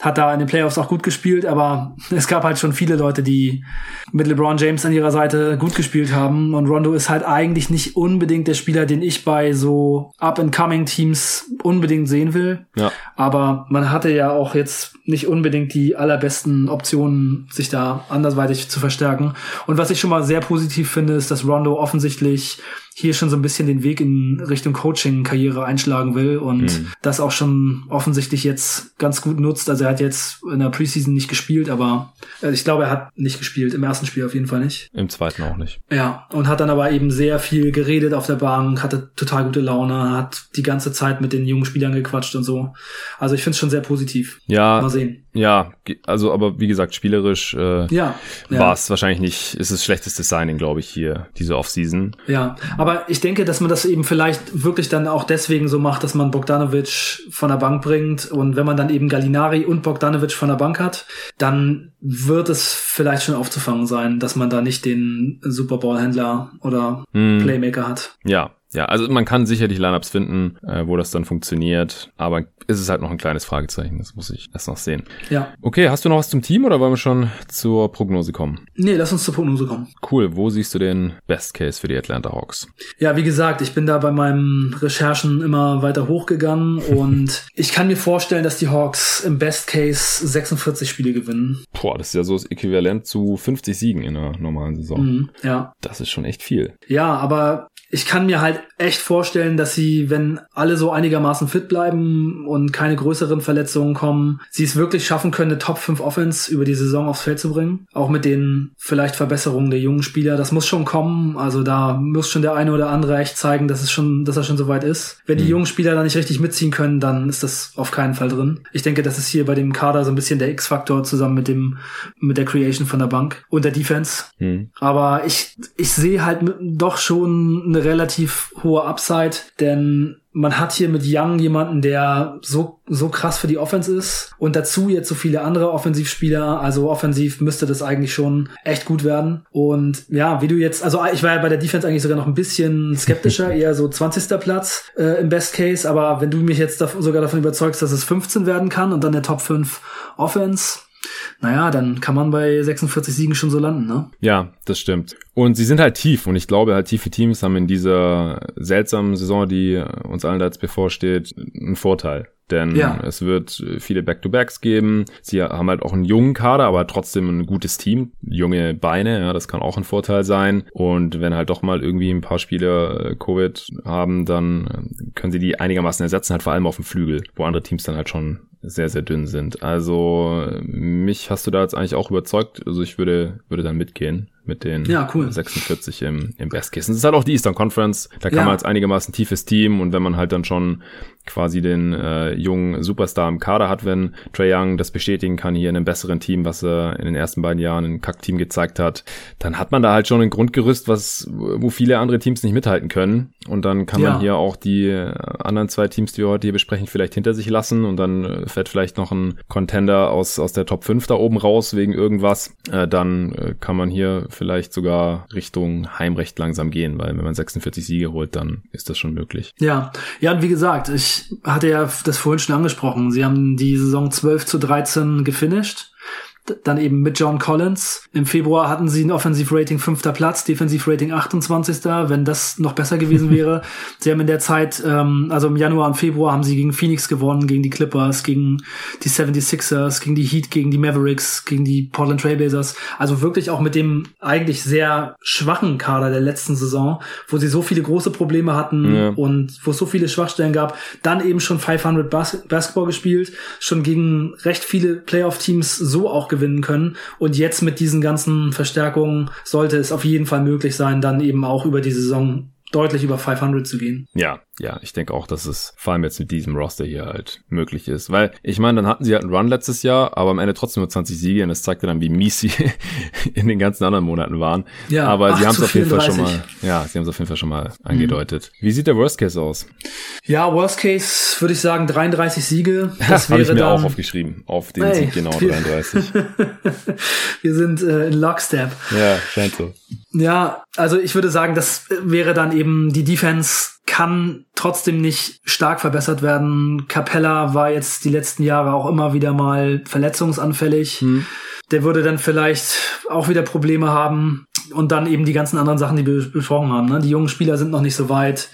Hat da in den Playoffs auch gut gespielt, aber es gab halt schon viele Leute, die mit LeBron James an ihrer Seite gut gespielt haben. Und Rondo ist halt eigentlich nicht unbedingt der Spieler, den ich bei so Up-and-Coming-Teams unbedingt sehen will. Ja. Aber man hatte ja auch jetzt nicht unbedingt die allerbesten Optionen, sich da andersweitig zu verstärken. Und was ich schon mal sehr positiv finde, ist, dass Rondo offensichtlich hier schon so ein bisschen den Weg in Richtung Coaching-Karriere einschlagen will und mhm. das auch schon offensichtlich jetzt ganz gut nutzt. Also er hat jetzt in der Preseason nicht gespielt, aber also ich glaube, er hat nicht gespielt. Im ersten Spiel auf jeden Fall nicht. Im zweiten auch nicht. Ja, und hat dann aber eben sehr viel geredet auf der Bank, hatte total gute Laune, hat die ganze Zeit mit den jungen Spielern gequatscht und so. Also ich finde es schon sehr positiv. Ja. Mal sehen. Ja, also aber wie gesagt, spielerisch äh, ja, ja. war es wahrscheinlich nicht, ist es schlechteste Signing, glaube ich, hier, diese Offseason. Ja, aber ich denke, dass man das eben vielleicht wirklich dann auch deswegen so macht, dass man Bogdanovic von der Bank bringt und wenn man dann eben Gallinari und Bogdanovic von der Bank hat, dann wird es vielleicht schon aufzufangen sein, dass man da nicht den Superballhändler oder hm. Playmaker hat. Ja, ja, also man kann sicherlich Lineups finden, äh, wo das dann funktioniert, aber ist es halt noch ein kleines Fragezeichen. Das muss ich erst noch sehen. Ja. Okay, hast du noch was zum Team oder wollen wir schon zur Prognose kommen? Nee, lass uns zur Prognose kommen. Cool. Wo siehst du den Best Case für die Atlanta Hawks? Ja, wie gesagt, ich bin da bei meinen Recherchen immer weiter hochgegangen und ich kann mir vorstellen, dass die Hawks im Best Case 46 Spiele gewinnen. Boah, das ist ja so das Äquivalent zu 50 Siegen in einer normalen Saison. Mhm, ja. Das ist schon echt viel. Ja, aber ich kann mir halt echt vorstellen, dass sie, wenn alle so einigermaßen fit bleiben und keine größeren Verletzungen kommen, sie es wirklich schaffen können, eine Top 5 Offense über die Saison aufs Feld zu bringen. Auch mit den vielleicht Verbesserungen der jungen Spieler. Das muss schon kommen. Also da muss schon der eine oder andere echt zeigen, dass es schon, dass er schon soweit ist. Wenn die mhm. jungen Spieler da nicht richtig mitziehen können, dann ist das auf keinen Fall drin. Ich denke, das ist hier bei dem Kader so ein bisschen der X-Faktor zusammen mit dem, mit der Creation von der Bank und der Defense. Mhm. Aber ich, ich sehe halt doch schon eine relativ hohe Upside, denn man hat hier mit Young jemanden, der so, so krass für die Offense ist und dazu jetzt so viele andere Offensivspieler. Also offensiv müsste das eigentlich schon echt gut werden. Und ja, wie du jetzt, also ich war ja bei der Defense eigentlich sogar noch ein bisschen skeptischer, eher so 20. Platz äh, im Best Case. Aber wenn du mich jetzt da, sogar davon überzeugst, dass es 15 werden kann und dann der Top 5 Offense, naja, dann kann man bei 46 Siegen schon so landen, ne? Ja, das stimmt. Und sie sind halt tief und ich glaube halt tiefe Teams haben in dieser seltsamen Saison, die uns allen da jetzt bevorsteht, einen Vorteil. Denn ja. es wird viele Back-to-Backs geben. Sie haben halt auch einen jungen Kader, aber trotzdem ein gutes Team, junge Beine, ja, das kann auch ein Vorteil sein. Und wenn halt doch mal irgendwie ein paar Spieler äh, Covid haben, dann äh, können sie die einigermaßen ersetzen, halt vor allem auf dem Flügel, wo andere Teams dann halt schon sehr, sehr dünn sind. Also mich hast du da jetzt eigentlich auch überzeugt. Also ich würde, würde dann mitgehen mit den ja, cool. 46 im, im Best Case. Und das ist halt auch die Eastern Conference. Da kann ja. man als einigermaßen tiefes Team und wenn man halt dann schon quasi den äh, jungen Superstar im Kader hat, wenn Trey Young das bestätigen kann hier in einem besseren Team, was er in den ersten beiden Jahren ein Kack-Team gezeigt hat, dann hat man da halt schon ein Grundgerüst, was, wo viele andere Teams nicht mithalten können. Und dann kann ja. man hier auch die äh, anderen zwei Teams, die wir heute hier besprechen, vielleicht hinter sich lassen und dann äh, fährt vielleicht noch ein Contender aus, aus der Top 5 da oben raus wegen irgendwas. Äh, dann äh, kann man hier vielleicht sogar Richtung Heimrecht langsam gehen, weil wenn man 46 Siege holt, dann ist das schon möglich. Ja, ja, und wie gesagt, ich hatte ja das vorhin schon angesprochen. Sie haben die Saison 12 zu 13 gefinisht dann eben mit John Collins. Im Februar hatten sie ein Offensivrating fünfter Platz, Defensivrating 28. Wenn das noch besser gewesen wäre. sie haben in der Zeit, ähm, also im Januar und Februar haben sie gegen Phoenix gewonnen, gegen die Clippers, gegen die 76ers, gegen die Heat, gegen die Mavericks, gegen die Portland Trailblazers. Also wirklich auch mit dem eigentlich sehr schwachen Kader der letzten Saison, wo sie so viele große Probleme hatten ja. und wo es so viele Schwachstellen gab. Dann eben schon 500 Bas Basketball gespielt, schon gegen recht viele Playoff-Teams so auch gewinnen können. Und jetzt mit diesen ganzen Verstärkungen sollte es auf jeden Fall möglich sein, dann eben auch über die Saison deutlich über 500 zu gehen. Ja, ja, ich denke auch, dass es vor allem jetzt mit diesem Roster hier halt möglich ist. Weil, ich meine, dann hatten sie halt einen Run letztes Jahr, aber am Ende trotzdem nur 20 Siege und das zeigte dann, wie mies sie in den ganzen anderen Monaten waren. Ja, aber sie haben es auf jeden Fall schon mal, ja, sie haben es auf jeden Fall schon mal mhm. angedeutet. Wie sieht der Worst Case aus? Ja, Worst Case würde ich sagen 33 Siege. Das wäre ich mir dann, auch aufgeschrieben, auf den hey, Sieg genau 33. wir sind äh, in Lockstep. Ja, scheint so. Ja, also ich würde sagen, das wäre dann eben die Defense kann trotzdem nicht stark verbessert werden. Capella war jetzt die letzten Jahre auch immer wieder mal verletzungsanfällig. Hm. Der würde dann vielleicht auch wieder Probleme haben. Und dann eben die ganzen anderen Sachen, die wir besprochen haben. Ne? Die jungen Spieler sind noch nicht so weit.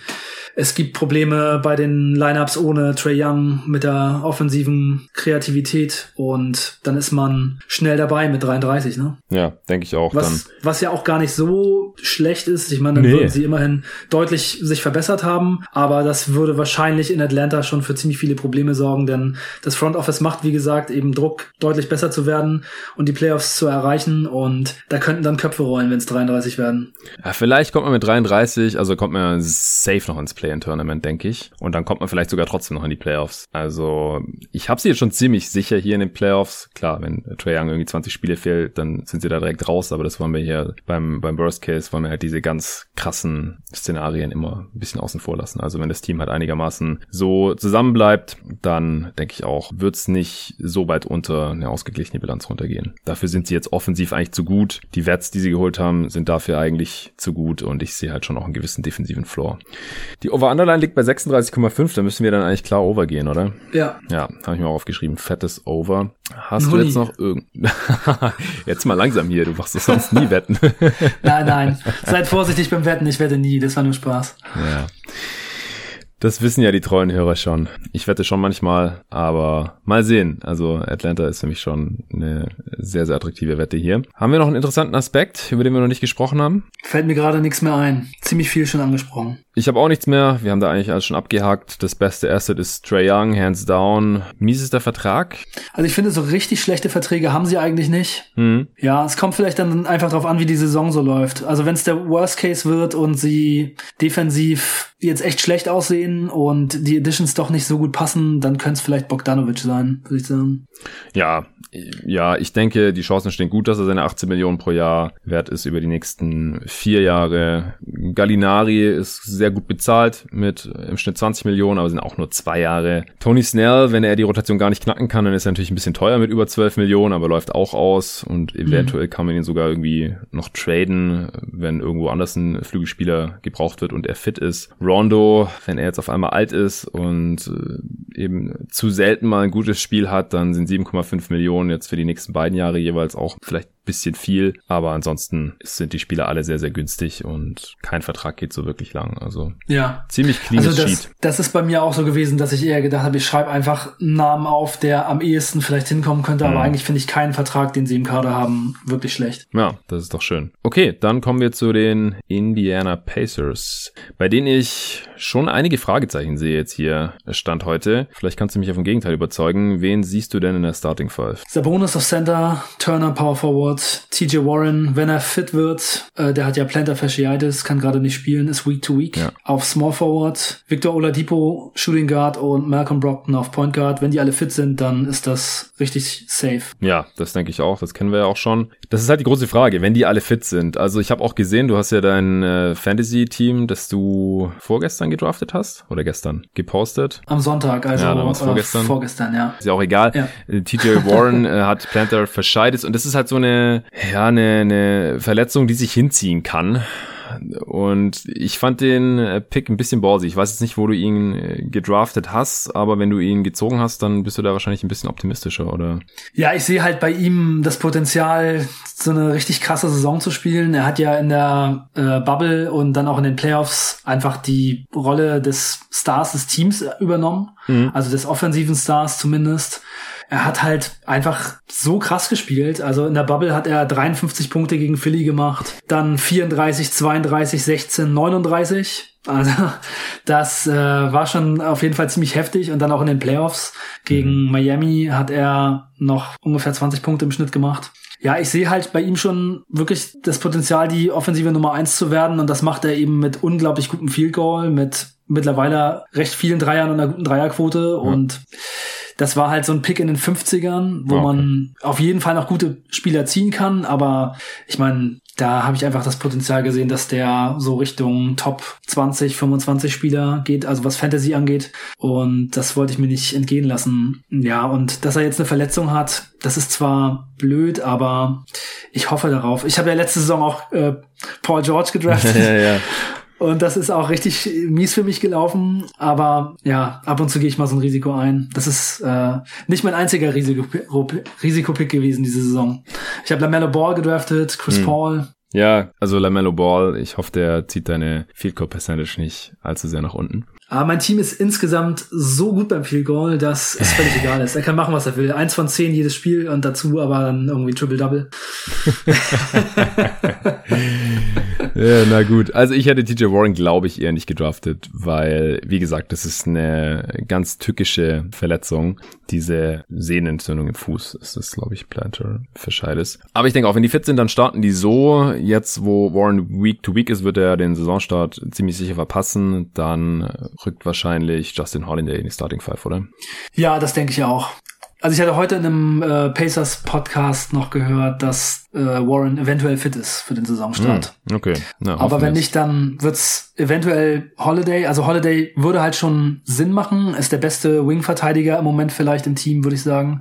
Es gibt Probleme bei den Lineups ohne Trey Young mit der offensiven Kreativität und dann ist man schnell dabei mit 33, ne? Ja, denke ich auch. Was, dann. was ja auch gar nicht so schlecht ist. Ich meine, dann nee. würden sie immerhin deutlich sich verbessert haben, aber das würde wahrscheinlich in Atlanta schon für ziemlich viele Probleme sorgen, denn das Front Office macht, wie gesagt, eben Druck, deutlich besser zu werden und die Playoffs zu erreichen und da könnten dann Köpfe rollen, wenn es 33 werden. Ja, vielleicht kommt man mit 33, also kommt man safe noch ins Play Play-in-Tournament, denke ich. Und dann kommt man vielleicht sogar trotzdem noch in die Playoffs. Also ich habe sie jetzt schon ziemlich sicher hier in den Playoffs. Klar, wenn Trae Young irgendwie 20 Spiele fehlt, dann sind sie da direkt raus. Aber das wollen wir hier beim, beim Worst Case, wollen wir halt diese ganz krassen Szenarien immer ein bisschen außen vor lassen. Also wenn das Team halt einigermaßen so zusammenbleibt, dann denke ich auch, wird's nicht so weit unter eine ausgeglichene Bilanz runtergehen. Dafür sind sie jetzt offensiv eigentlich zu gut. Die Wets, die sie geholt haben, sind dafür eigentlich zu gut und ich sehe halt schon auch einen gewissen defensiven Floor. Die Over-Underline liegt bei 36,5, da müssen wir dann eigentlich klar over gehen, oder? Ja. Ja, habe ich mir auch aufgeschrieben. Fettes Over. Hast Nulli. du jetzt noch irgend... jetzt mal langsam hier, du machst das sonst nie wetten. nein, nein. Seid vorsichtig beim Wetten, ich wette nie, das war nur Spaß. Ja. Das wissen ja die treuen Hörer schon. Ich wette schon manchmal, aber mal sehen. Also Atlanta ist für mich schon eine sehr, sehr attraktive Wette hier. Haben wir noch einen interessanten Aspekt, über den wir noch nicht gesprochen haben? Fällt mir gerade nichts mehr ein. Ziemlich viel schon angesprochen. Ich habe auch nichts mehr. Wir haben da eigentlich alles schon abgehakt. Das beste Asset ist Trey Young, hands down. Mies ist der Vertrag. Also ich finde, so richtig schlechte Verträge haben sie eigentlich nicht. Mhm. Ja, es kommt vielleicht dann einfach darauf an, wie die Saison so läuft. Also wenn es der Worst Case wird und sie defensiv jetzt echt schlecht aussehen und die Editions doch nicht so gut passen, dann könnte es vielleicht Bogdanovic sein, würde ich sagen. Ja, ja, ich denke, die Chancen stehen gut, dass er seine 18 Millionen pro Jahr wert ist über die nächsten vier Jahre. Gallinari ist sehr gut bezahlt mit im Schnitt 20 Millionen, aber sind auch nur zwei Jahre. Tony Snell, wenn er die Rotation gar nicht knacken kann, dann ist er natürlich ein bisschen teuer mit über 12 Millionen, aber läuft auch aus und eventuell mhm. kann man ihn sogar irgendwie noch traden, wenn irgendwo anders ein Flügelspieler gebraucht wird und er fit ist. Rondo, wenn er jetzt auf einmal alt ist und äh, eben zu selten mal ein gutes Spiel hat, dann sind 7,5 Millionen jetzt für die nächsten beiden Jahre jeweils auch vielleicht bisschen viel, aber ansonsten sind die Spieler alle sehr, sehr günstig und kein Vertrag geht so wirklich lang. Also ja. ziemlich clean also das, Sheet. Das ist bei mir auch so gewesen, dass ich eher gedacht habe, ich schreibe einfach einen Namen auf, der am ehesten vielleicht hinkommen könnte, aber mhm. eigentlich finde ich keinen Vertrag, den sie im Kader haben, wirklich schlecht. Ja, das ist doch schön. Okay, dann kommen wir zu den Indiana Pacers, bei denen ich schon einige Fragezeichen sehe jetzt hier Stand heute. Vielleicht kannst du mich auf dem Gegenteil überzeugen. Wen siehst du denn in der Starting Five? Sabonis auf Center, Turner Power Forward, TJ Warren, wenn er fit wird, äh, der hat ja Plantar Fasciitis, kann gerade nicht spielen, ist Week to Week. Ja. Auf Small Forward, Victor Oladipo, Shooting Guard und Malcolm Brockton auf Point Guard. Wenn die alle fit sind, dann ist das richtig safe. Ja, das denke ich auch. Das kennen wir ja auch schon. Das ist halt die große Frage, wenn die alle fit sind. Also ich habe auch gesehen, du hast ja dein äh, Fantasy-Team, das du vorgestern gedraftet hast oder gestern gepostet. Am Sonntag, also ja, äh, vorgestern. vorgestern, ja. Ist ja auch egal. Ja. Äh, TJ Warren äh, hat Planter verscheidet und das ist halt so eine, ja, eine, eine Verletzung, die sich hinziehen kann. Und ich fand den äh, Pick ein bisschen ballsy. Ich weiß jetzt nicht, wo du ihn äh, gedraftet hast, aber wenn du ihn gezogen hast, dann bist du da wahrscheinlich ein bisschen optimistischer, oder? Ja, ich sehe halt bei ihm das Potenzial, so eine richtig krasse Saison zu spielen. Er hat ja in der äh, Bubble und dann auch in den Playoffs einfach die Rolle des Stars des Teams übernommen. Mhm. Also des offensiven Stars zumindest er hat halt einfach so krass gespielt. Also in der Bubble hat er 53 Punkte gegen Philly gemacht, dann 34, 32, 16, 39. Also das äh, war schon auf jeden Fall ziemlich heftig und dann auch in den Playoffs gegen mhm. Miami hat er noch ungefähr 20 Punkte im Schnitt gemacht. Ja, ich sehe halt bei ihm schon wirklich das Potenzial, die offensive Nummer eins zu werden und das macht er eben mit unglaublich gutem Field Goal, mit mittlerweile recht vielen Dreiern und einer guten Dreierquote mhm. und das war halt so ein Pick in den 50ern, wo okay. man auf jeden Fall noch gute Spieler ziehen kann, aber ich meine, da habe ich einfach das Potenzial gesehen, dass der so Richtung Top 20, 25 Spieler geht, also was Fantasy angeht. Und das wollte ich mir nicht entgehen lassen. Ja, und dass er jetzt eine Verletzung hat, das ist zwar blöd, aber ich hoffe darauf. Ich habe ja letzte Saison auch äh, Paul George gedraftet. ja, ja. Und das ist auch richtig mies für mich gelaufen. Aber ja, ab und zu gehe ich mal so ein Risiko ein. Das ist äh, nicht mein einziger Risikopick Risiko gewesen diese Saison. Ich habe LaMelo Ball gedraftet, Chris hm. Paul. Ja, also LaMelo Ball, ich hoffe, der zieht deine Field Goal Percentage nicht allzu sehr nach unten. Aber mein Team ist insgesamt so gut beim Field Goal, dass es völlig egal ist. Er kann machen, was er will. Eins von zehn jedes Spiel und dazu aber dann irgendwie Triple-Double. ja, na gut. Also ich hätte TJ Warren, glaube ich, eher nicht gedraftet, weil, wie gesagt, das ist eine ganz tückische Verletzung. Diese Sehnenentzündung im Fuß ist das, glaube ich, Planter Verscheides. Aber ich denke auch, wenn die fit sind, dann starten die so. Jetzt, wo Warren Week to Week ist, wird er den Saisonstart ziemlich sicher verpassen. Dann rückt wahrscheinlich Justin Holiday in die Starting Five, oder? Ja, das denke ich auch. Also ich hatte heute in einem äh, Pacers Podcast noch gehört, dass äh, Warren eventuell fit ist für den Saisonstart. Mm, okay. Na, Aber wenn nicht, dann wird's eventuell Holiday. Also Holiday würde halt schon Sinn machen. Ist der beste Wing-Verteidiger im Moment vielleicht im Team, würde ich sagen.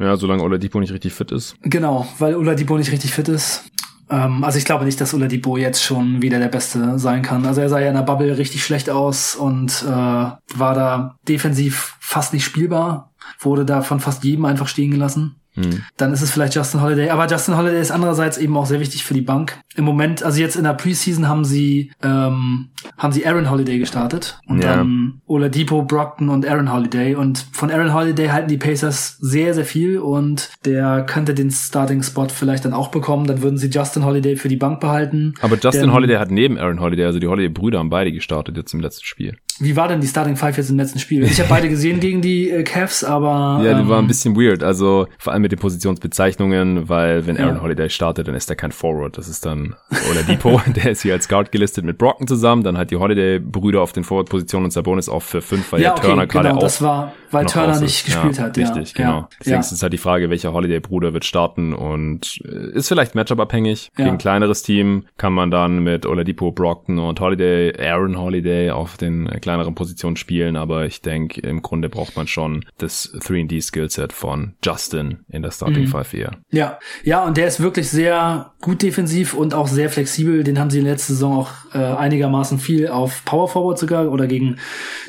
Ja, solange Oladipo nicht richtig fit ist. Genau, weil Oladipo nicht richtig fit ist. Ähm, also ich glaube nicht, dass Oladipo jetzt schon wieder der Beste sein kann. Also er sah ja in der Bubble richtig schlecht aus und äh, war da defensiv fast nicht spielbar, wurde da von fast jedem einfach stehen gelassen. Mhm. Dann ist es vielleicht Justin Holiday. Aber Justin Holiday ist andererseits eben auch sehr wichtig für die Bank. Im Moment, also jetzt in der Preseason haben sie ähm, haben sie Aaron Holiday gestartet und ja. dann Oladipo, Brockton und Aaron Holiday. Und von Aaron Holiday halten die Pacers sehr, sehr viel und der könnte den Starting-Spot vielleicht dann auch bekommen. Dann würden sie Justin Holiday für die Bank behalten. Aber Justin Holiday hat neben Aaron Holiday, also die Holiday-Brüder haben beide gestartet jetzt im letzten Spiel. Wie war denn die Starting Five jetzt im letzten Spiel? Ich habe beide gesehen gegen die äh, Cavs, aber ja, die ähm, war ein bisschen weird. Also vor allem mit den Positionsbezeichnungen, weil wenn Aaron ja. Holiday startet, dann ist er kein Forward. Das ist dann oder Depot, der ist hier als Guard gelistet mit Brocken zusammen. Dann hat die Holiday-Brüder auf den Forward-Positionen und Sabonis auch für fünf, weil ja, okay, Turner gerade genau, auch. Das war, weil Turner nicht gespielt ja, hat. Richtig, ja, genau. Deswegen ist halt die Frage, welcher Holiday-Bruder wird starten und äh, ist vielleicht Matchup-abhängig. Gegen ein kleineres Team kann man dann mit Oladipo, Brockton und Holiday, Aaron Holiday auf den kleineren Positionen spielen, aber ich denke, im Grunde braucht man schon das 3D-Skillset von Justin in der Starting mhm. Five eher. Ja, ja, und der ist wirklich sehr gut defensiv und auch sehr flexibel. Den haben sie in letzter Saison auch äh, einigermaßen viel auf Power Forward sogar oder gegen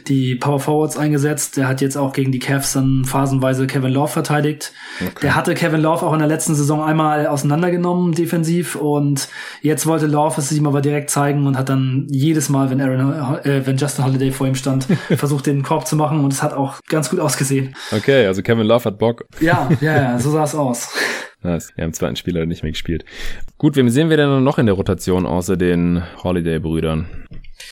die Power Forwards eingesetzt. Der hat jetzt auch gegen die Cavs dann phasenweise Kevin Love verteidigt. Okay. Der hatte Kevin Love auch in der letzten Saison einmal auseinandergenommen defensiv und jetzt wollte Love es ihm aber direkt zeigen und hat dann jedes Mal, wenn Aaron, äh, wenn Justin Holiday vor ihm stand, versucht den Korb zu machen und es hat auch ganz gut ausgesehen. Okay, also Kevin Love hat Bock. Ja, ja, ja so sah es aus. Nice. Ja, im zweiten Spiel hat er nicht mehr gespielt. Gut, wem sehen wir denn noch in der Rotation außer den Holiday-Brüdern?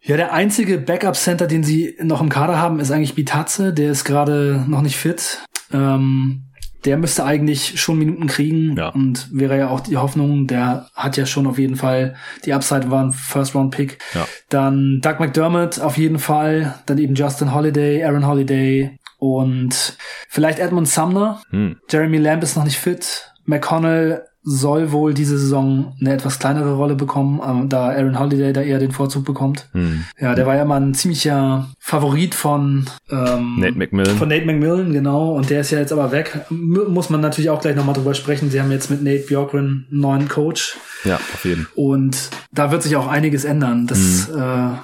Ja, der einzige Backup-Center, den sie noch im Kader haben, ist eigentlich Bitatze. Der ist gerade noch nicht fit. Ähm, der müsste eigentlich schon Minuten kriegen ja. und wäre ja auch die Hoffnung, der hat ja schon auf jeden Fall, die Upside war ein First-Round-Pick. Ja. Dann Doug McDermott auf jeden Fall, dann eben Justin Holiday, Aaron Holiday und vielleicht Edmund Sumner. Hm. Jeremy Lamb ist noch nicht fit. McConnell soll wohl diese Saison eine etwas kleinere Rolle bekommen, ähm, da Aaron Holiday da eher den Vorzug bekommt. Hm. Ja, der war ja mal ein ziemlicher Favorit von ähm, Nate McMillan. Von Nate McMillan, genau. Und der ist ja jetzt aber weg. M muss man natürlich auch gleich nochmal drüber sprechen. Sie haben jetzt mit Nate Bjorkgren einen neuen Coach. Ja, auf jeden. Und da wird sich auch einiges ändern. Das hm. äh,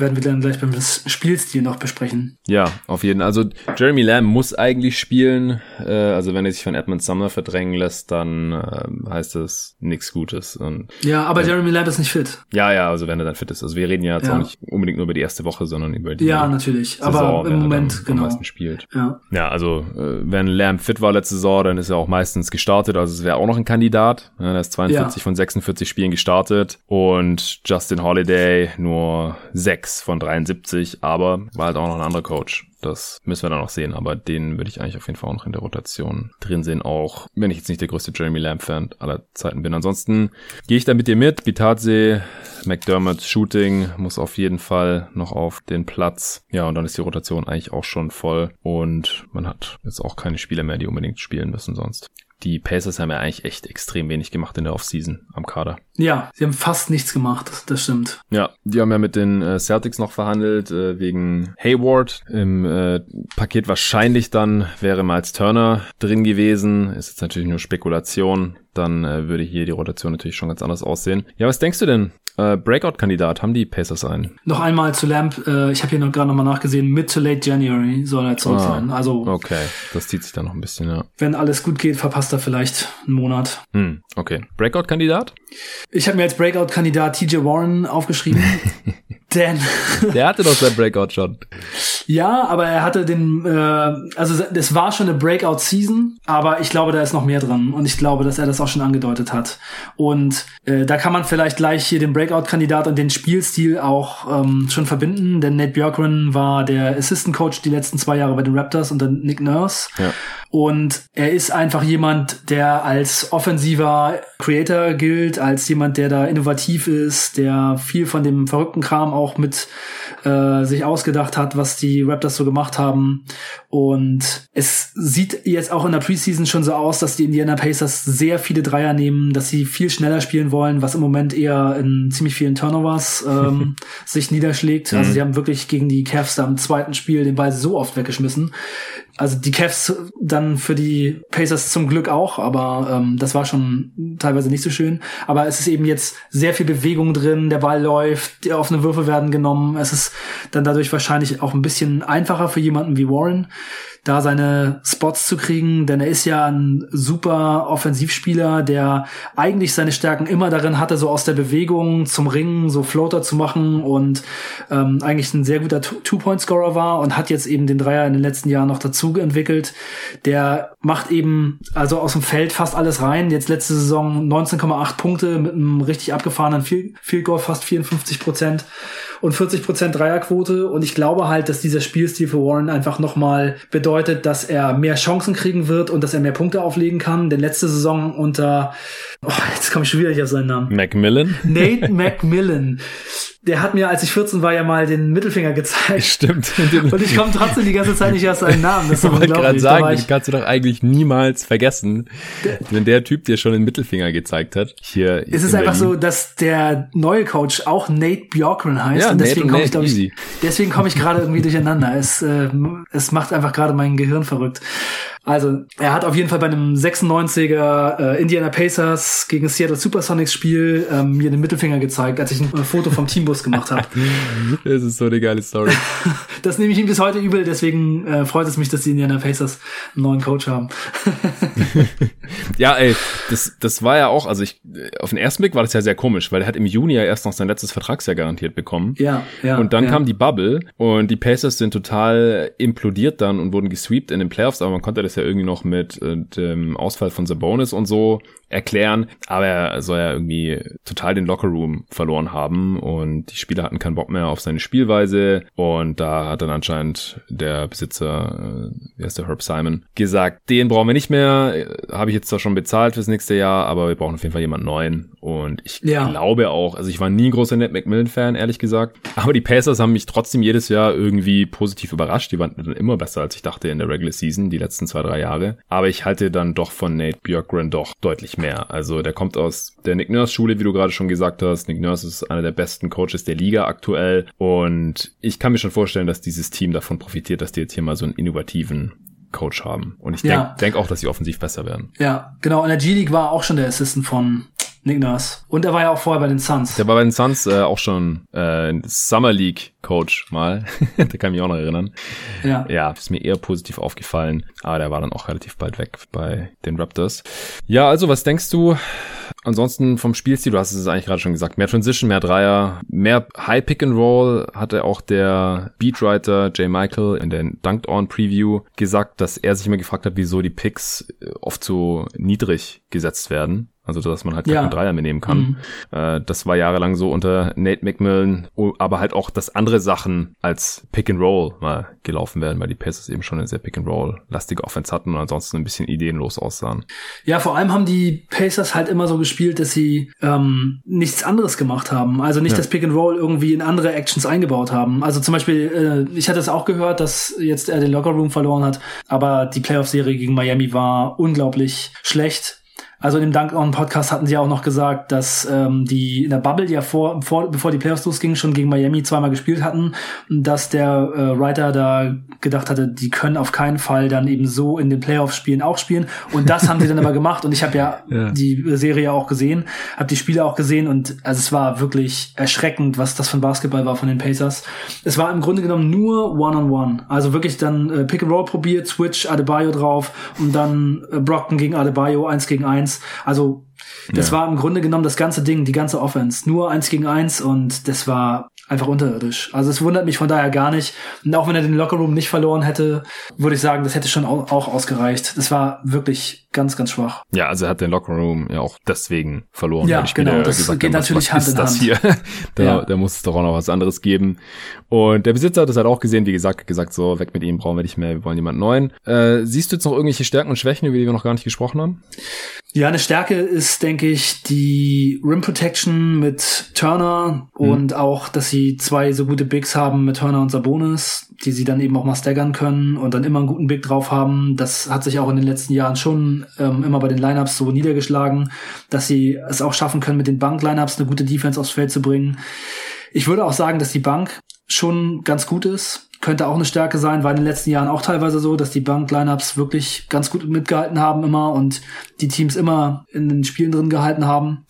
werden wir dann gleich beim Spielstil noch besprechen. Ja, auf jeden Fall. Also Jeremy Lamb muss eigentlich spielen. Äh, also wenn er sich von Edmund Sumner verdrängen lässt, dann äh, heißt das nichts Gutes. Und, ja, aber äh, Jeremy Lamb ist nicht fit. Ja, ja, also wenn er dann fit ist. Also wir reden ja jetzt ja. auch nicht unbedingt nur über die erste Woche, sondern über die Ja, natürlich. Saison, aber im Moment genau. Am meisten spielt. Ja, ja also äh, wenn Lamb fit war letzte Saison, dann ist er auch meistens gestartet. Also es wäre auch noch ein Kandidat. Ja, er ist 42 ja. von 46 Spielen gestartet und Justin Holiday nur 6 von 73, aber war halt auch noch ein anderer Coach. Das müssen wir dann noch sehen, aber den würde ich eigentlich auf jeden Fall auch noch in der Rotation drin sehen, auch wenn ich jetzt nicht der größte Jeremy Lamb-Fan aller Zeiten bin. Ansonsten gehe ich da mit dir mit. Bitatse, McDermott, Shooting muss auf jeden Fall noch auf den Platz. Ja, und dann ist die Rotation eigentlich auch schon voll und man hat jetzt auch keine Spieler mehr, die unbedingt spielen müssen sonst die Pacers haben ja eigentlich echt extrem wenig gemacht in der Offseason am Kader. Ja, sie haben fast nichts gemacht, das stimmt. Ja, die haben ja mit den äh, Celtics noch verhandelt äh, wegen Hayward. Im äh, Paket wahrscheinlich dann wäre Miles Turner drin gewesen. Ist jetzt natürlich nur Spekulation. Dann äh, würde hier die Rotation natürlich schon ganz anders aussehen. Ja, was denkst du denn? Äh, Breakout-Kandidat, haben die Pacers einen? Noch einmal zu Lamp, äh, ich habe hier noch gerade nochmal nachgesehen, mid to late January soll er zurück ah, sein. Also okay, das zieht sich dann noch ein bisschen, ja. Wenn alles gut geht, verpasst er vielleicht einen Monat. Hm, okay. Breakout-Kandidat? Ich habe mir als Breakout-Kandidat TJ Warren aufgeschrieben. denn der hatte doch sein Breakout schon. Ja, aber er hatte den, äh, also das war schon eine Breakout-Season, aber ich glaube, da ist noch mehr dran und ich glaube, dass er das auch schon angedeutet hat. Und äh, da kann man vielleicht gleich hier den Breakout-Kandidat und den Spielstil auch ähm, schon verbinden, denn Nate Björkgren war der Assistant Coach die letzten zwei Jahre bei den Raptors unter Nick Nurse. Ja. Und er ist einfach jemand, der als offensiver Creator gilt, als jemand, der da innovativ ist, der viel von dem verrückten Kram auch mit äh, sich ausgedacht hat, was die Raptors so gemacht haben. Und es sieht jetzt auch in der Preseason schon so aus, dass die Indiana Pacers sehr viele Dreier nehmen, dass sie viel schneller spielen wollen, was im Moment eher in ziemlich vielen Turnovers ähm, sich niederschlägt. Also mhm. sie haben wirklich gegen die Cavs da im zweiten Spiel den Ball so oft weggeschmissen. Also die Cavs dann für die Pacers zum Glück auch, aber ähm, das war schon teilweise nicht so schön. Aber es ist eben jetzt sehr viel Bewegung drin, der Ball läuft, die offenen Würfe werden genommen. Es ist dann dadurch wahrscheinlich auch ein bisschen einfacher für jemanden wie Warren da seine Spots zu kriegen, denn er ist ja ein super Offensivspieler, der eigentlich seine Stärken immer darin hatte, so aus der Bewegung zum Ringen so Floater zu machen und ähm, eigentlich ein sehr guter Two-Point-Scorer war und hat jetzt eben den Dreier in den letzten Jahren noch dazu entwickelt. Der macht eben also aus dem Feld fast alles rein. Jetzt letzte Saison 19,8 Punkte mit einem richtig abgefahrenen Field Goal, fast 54 Prozent und 40 Prozent Dreierquote. Und ich glaube halt, dass dieser Spielstil für Warren einfach nochmal bedeutet, dass er mehr Chancen kriegen wird und dass er mehr Punkte auflegen kann. Denn letzte Saison unter, oh, jetzt komme ich schon wieder nicht auf seinen Namen. Macmillan? Nate Macmillan der hat mir, als ich 14 war, ja mal den Mittelfinger gezeigt. Stimmt. Und ich komme trotzdem die ganze Zeit nicht aus seinem Namen. Das ist ich gerade sagen, ich, kannst du doch eigentlich niemals vergessen, wenn der Typ dir schon den Mittelfinger gezeigt hat. Hier es ist einfach so, dass der neue Coach auch Nate Bjorkgren heißt. Ja, und deswegen komme ich, glaube ich, deswegen komme ich gerade irgendwie durcheinander. Es, äh, es macht einfach gerade mein Gehirn verrückt. Also, er hat auf jeden Fall bei einem 96er äh, Indiana Pacers gegen Seattle Supersonics Spiel ähm, mir den Mittelfinger gezeigt, als ich ein äh, Foto vom Teambus gemacht habe. das ist so eine geile Story. das nehme ich ihm bis heute übel, deswegen äh, freut es mich, dass die Indiana Pacers einen neuen Coach haben. ja, ey, das, das war ja auch, also ich, auf den ersten Blick war das ja sehr komisch, weil er hat im Juni ja erst noch sein letztes Vertragsjahr garantiert bekommen. Ja, ja. Und dann ja. kam die Bubble und die Pacers sind total implodiert dann und wurden gesweept in den Playoffs, aber man konnte das ja irgendwie noch mit äh, dem Ausfall von Sabonis und so erklären, aber er soll ja irgendwie total den Lockerroom verloren haben und die Spieler hatten keinen Bock mehr auf seine Spielweise und da hat dann anscheinend der Besitzer, äh, wie heißt der Herb Simon, gesagt, den brauchen wir nicht mehr, habe ich jetzt zwar schon bezahlt fürs nächste Jahr, aber wir brauchen auf jeden Fall jemanden neuen und ich ja. glaube auch, also ich war nie ein großer Ned McMillan-Fan, ehrlich gesagt, aber die Pacers haben mich trotzdem jedes Jahr irgendwie positiv überrascht, die waren dann immer besser, als ich dachte in der Regular Season, die letzten zwei, drei Jahre, aber ich halte dann doch von Nate Björkgren doch deutlich mehr. Also der kommt aus der Nick Nurse Schule, wie du gerade schon gesagt hast. Nick Nurse ist einer der besten Coaches der Liga aktuell. Und ich kann mir schon vorstellen, dass dieses Team davon profitiert, dass die jetzt hier mal so einen innovativen Coach haben. Und ich denke ja. denk auch, dass sie offensiv besser werden. Ja, genau. In der G-League war auch schon der Assistant von Nick Nurse. Und er war ja auch vorher bei den Suns. Der war bei den Suns äh, auch schon äh, Summer League Coach mal. da kann ich mich auch noch erinnern. Ja. Ja, ist mir eher positiv aufgefallen. Aber der war dann auch relativ bald weg bei den Raptors. Ja, also was denkst du? Ansonsten vom Spielstil, du hast es eigentlich gerade schon gesagt, mehr Transition, mehr Dreier, mehr High Pick and Roll hatte auch der Beatwriter Jay Michael in der Dunked On Preview gesagt, dass er sich immer gefragt hat, wieso die Picks oft so niedrig gesetzt werden. Also, dass man halt ja. keinen Dreier mehr nehmen kann. Mhm. Äh, das war jahrelang so unter Nate McMillan, aber halt auch, dass andere Sachen als Pick and Roll mal gelaufen werden, weil die Pacers eben schon eine sehr Pick and Roll lastige Offense hatten und ansonsten ein bisschen ideenlos aussahen. Ja, vor allem haben die Pacers halt immer so gespielt, dass sie ähm, nichts anderes gemacht haben. Also nicht ja. das Pick and Roll irgendwie in andere Actions eingebaut haben. Also zum Beispiel, äh, ich hatte es auch gehört, dass jetzt er den Locker Room verloren hat, aber die Playoff-Serie gegen Miami war unglaublich schlecht also in dem Dunk On Podcast hatten sie auch noch gesagt, dass ähm, die in der Bubble, die ja vor, vor bevor die Playoffs losgingen, schon gegen Miami zweimal gespielt hatten, dass der äh, Writer da gedacht hatte, die können auf keinen Fall dann eben so in den Playoffs spielen auch spielen. Und das haben sie dann aber gemacht. Und ich habe ja, ja, die Serie auch gesehen, habe die Spiele auch gesehen und also es war wirklich erschreckend, was das von Basketball war von den Pacers. Es war im Grunde genommen nur One-on-One. -on -one. Also wirklich dann äh, Pick and Roll probiert, Switch Adebayo drauf und dann äh, Brockton gegen Adebayo eins gegen eins Also das ja. war im Grunde genommen das ganze Ding, die ganze Offense. Nur eins gegen eins und das war einfach unterirdisch. Also es wundert mich von daher gar nicht. Und auch wenn er den Lockerroom nicht verloren hätte, würde ich sagen, das hätte schon auch ausgereicht. Das war wirklich ganz, ganz schwach. Ja, also er hat den Lockerroom ja auch deswegen verloren. Ja, genau. Das gesagt geht natürlich was, was Hand in Hand. Hier? da, ja. da muss es doch auch noch was anderes geben. Und der Besitzer hat das halt auch gesehen, wie gesagt, gesagt, so weg mit ihm, brauchen wir nicht mehr, wir wollen jemanden neuen. Äh, siehst du jetzt noch irgendwelche Stärken und Schwächen, über die wir noch gar nicht gesprochen haben? Ja, eine Stärke ist, denke ich, die Rim Protection mit Turner mhm. und auch, dass sie zwei so gute Bigs haben mit Turner und Sabonis, die sie dann eben auch mal staggern können und dann immer einen guten Big drauf haben. Das hat sich auch in den letzten Jahren schon ähm, immer bei den Lineups so niedergeschlagen, dass sie es auch schaffen können, mit den Bank-Lineups eine gute Defense aufs Feld zu bringen. Ich würde auch sagen, dass die Bank schon ganz gut ist könnte auch eine Stärke sein, war in den letzten Jahren auch teilweise so, dass die Bank-Lineups wirklich ganz gut mitgehalten haben immer und die Teams immer in den Spielen drin gehalten haben.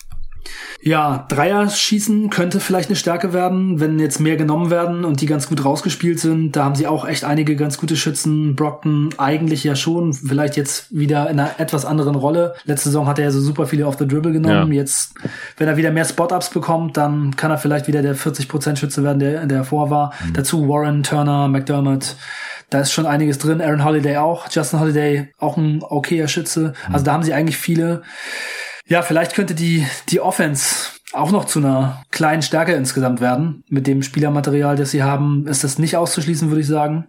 Ja, Dreier schießen könnte vielleicht eine Stärke werden, wenn jetzt mehr genommen werden und die ganz gut rausgespielt sind. Da haben sie auch echt einige ganz gute Schützen. Brockton eigentlich ja schon, vielleicht jetzt wieder in einer etwas anderen Rolle. Letzte Saison hat er ja so super viele auf the Dribble genommen. Ja. Jetzt, wenn er wieder mehr Spot-Ups bekommt, dann kann er vielleicht wieder der 40% Schütze werden, der, der vor war. Mhm. Dazu Warren, Turner, McDermott. Da ist schon einiges drin. Aaron Holiday auch. Justin Holiday auch ein okayer Schütze. Mhm. Also da haben sie eigentlich viele. Ja, vielleicht könnte die, die Offense auch noch zu einer kleinen Stärke insgesamt werden. Mit dem Spielermaterial, das sie haben, ist das nicht auszuschließen, würde ich sagen.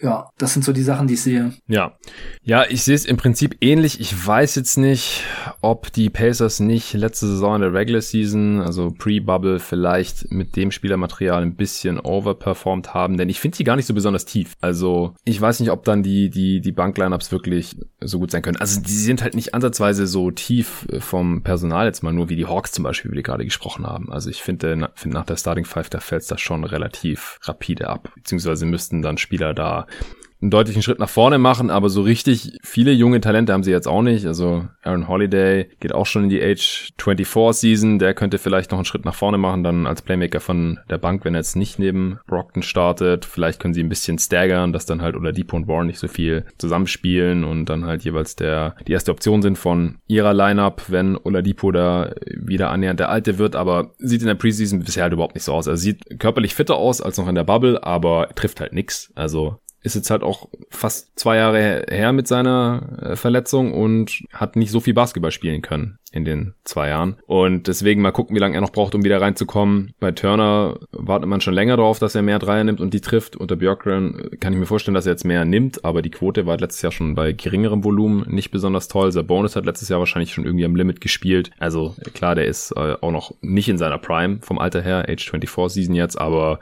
Ja, das sind so die Sachen, die ich sehe. Ja. Ja, ich sehe es im Prinzip ähnlich. Ich weiß jetzt nicht, ob die Pacers nicht letzte Saison in der Regular Season, also Pre-Bubble, vielleicht mit dem Spielermaterial ein bisschen overperformed haben, denn ich finde sie gar nicht so besonders tief. Also, ich weiß nicht, ob dann die, die, die Bank-Lineups wirklich so gut sein können. Also, die sind halt nicht ansatzweise so tief vom Personal jetzt mal nur wie die Hawks zum Beispiel, wie gerade gerade gesprochen haben. Also ich finde, find nach der Starting Five, da fällt es da schon relativ rapide ab. Beziehungsweise müssten dann Spieler da einen deutlichen Schritt nach vorne machen, aber so richtig viele junge Talente haben sie jetzt auch nicht. Also Aaron Holiday geht auch schon in die Age 24 Season. Der könnte vielleicht noch einen Schritt nach vorne machen, dann als Playmaker von der Bank, wenn er jetzt nicht neben Brockton startet. Vielleicht können sie ein bisschen staggern, dass dann halt oder Depot und Warren nicht so viel zusammenspielen und dann halt jeweils der die erste Option sind von ihrer Lineup, wenn Oladipo da wieder annähernd der alte wird, aber sieht in der Preseason bisher halt überhaupt nicht so aus. Er sieht körperlich fitter aus als noch in der Bubble, aber trifft halt nix. Also ist jetzt halt auch fast zwei Jahre her mit seiner äh, Verletzung und hat nicht so viel Basketball spielen können in den zwei Jahren. Und deswegen mal gucken, wie lange er noch braucht, um wieder reinzukommen. Bei Turner wartet man schon länger darauf, dass er mehr Dreier nimmt und die trifft. Unter Björkgren kann ich mir vorstellen, dass er jetzt mehr nimmt, aber die Quote war letztes Jahr schon bei geringerem Volumen nicht besonders toll. Bonus hat letztes Jahr wahrscheinlich schon irgendwie am Limit gespielt. Also klar, der ist äh, auch noch nicht in seiner Prime vom Alter her, Age 24 Season jetzt, aber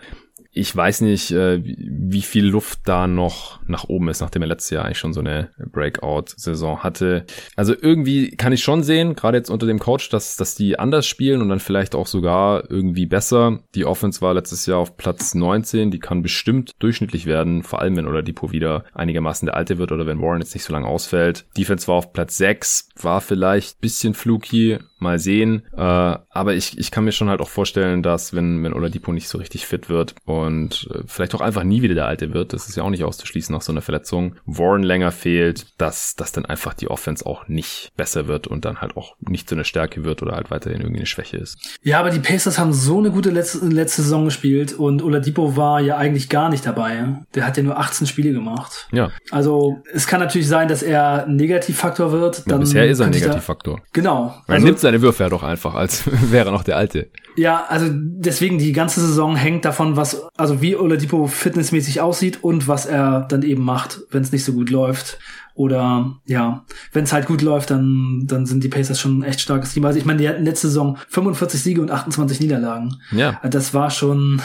ich weiß nicht, äh, wie viel Luft da noch nach oben ist, nachdem er letztes Jahr eigentlich schon so eine Breakout-Saison hatte. Also irgendwie kann ich schon sehen, gerade jetzt unter dem Coach, dass, dass die anders spielen und dann vielleicht auch sogar irgendwie besser. Die Offense war letztes Jahr auf Platz 19, die kann bestimmt durchschnittlich werden, vor allem wenn Oladipo wieder einigermaßen der Alte wird oder wenn Warren jetzt nicht so lange ausfällt. Defense war auf Platz 6, war vielleicht bisschen fluky, mal sehen. Äh, aber ich, ich kann mir schon halt auch vorstellen, dass wenn, wenn Oladipo nicht so richtig fit wird und äh, vielleicht auch einfach nie wieder der Alte wird, das ist ja auch nicht auszuschließen nach so einer Verletzung, Warren länger fehlt, dass, dass dann einfach die Offense auch nicht besser wird und dann halt auch nicht so eine Stärke wird oder halt weiterhin irgendwie eine Schwäche ist. Ja, aber die Pacers haben so eine gute letzte, letzte Saison gespielt und Oladipo war ja eigentlich gar nicht dabei. Der hat ja nur 18 Spiele gemacht. Ja. Also es kann natürlich sein, dass er ein Negativfaktor wird. Dann ja, bisher ist er ein Negativfaktor. genau. Er also, nimmt seine Würfe ja doch einfach, als wäre noch der Alte. Ja, also deswegen die ganze Saison hängt davon, was, also wie Oladipo fitnessmäßig aussieht und was er dann eben macht, wenn es nicht so gut läuft. Oder ja, wenn es halt gut läuft, dann, dann sind die Pacers schon ein echt starkes Team. Also ich meine, die hatten letzte Saison 45 Siege und 28 Niederlagen. Ja. Das war schon,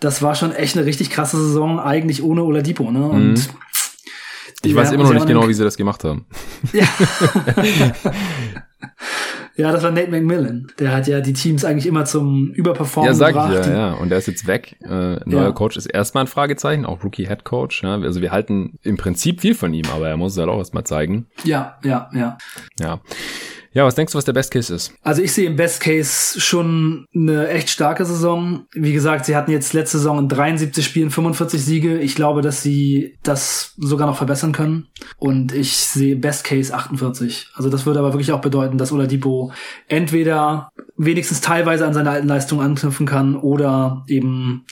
das war schon echt eine richtig krasse Saison, eigentlich ohne Oladipo, ne? Und mhm. Ich weiß immer noch nicht genau, wie sie das gemacht haben. Ja. Ja, das war Nate McMillan. Der hat ja die Teams eigentlich immer zum Überperformen ja, sag gebracht. Ich ja, ja. Und der ist jetzt weg. Äh, neuer ja. Coach ist erstmal ein Fragezeichen, auch Rookie Head Coach. Ja. Also wir halten im Prinzip viel von ihm, aber er muss es halt auch erstmal zeigen. Ja, ja, ja. Ja. Ja, was denkst du, was der Best Case ist? Also ich sehe im Best Case schon eine echt starke Saison. Wie gesagt, sie hatten jetzt letzte Saison in 73 Spielen 45 Siege. Ich glaube, dass sie das sogar noch verbessern können. Und ich sehe Best Case 48. Also das würde aber wirklich auch bedeuten, dass Oladipo entweder wenigstens teilweise an seine alten Leistungen anknüpfen kann oder eben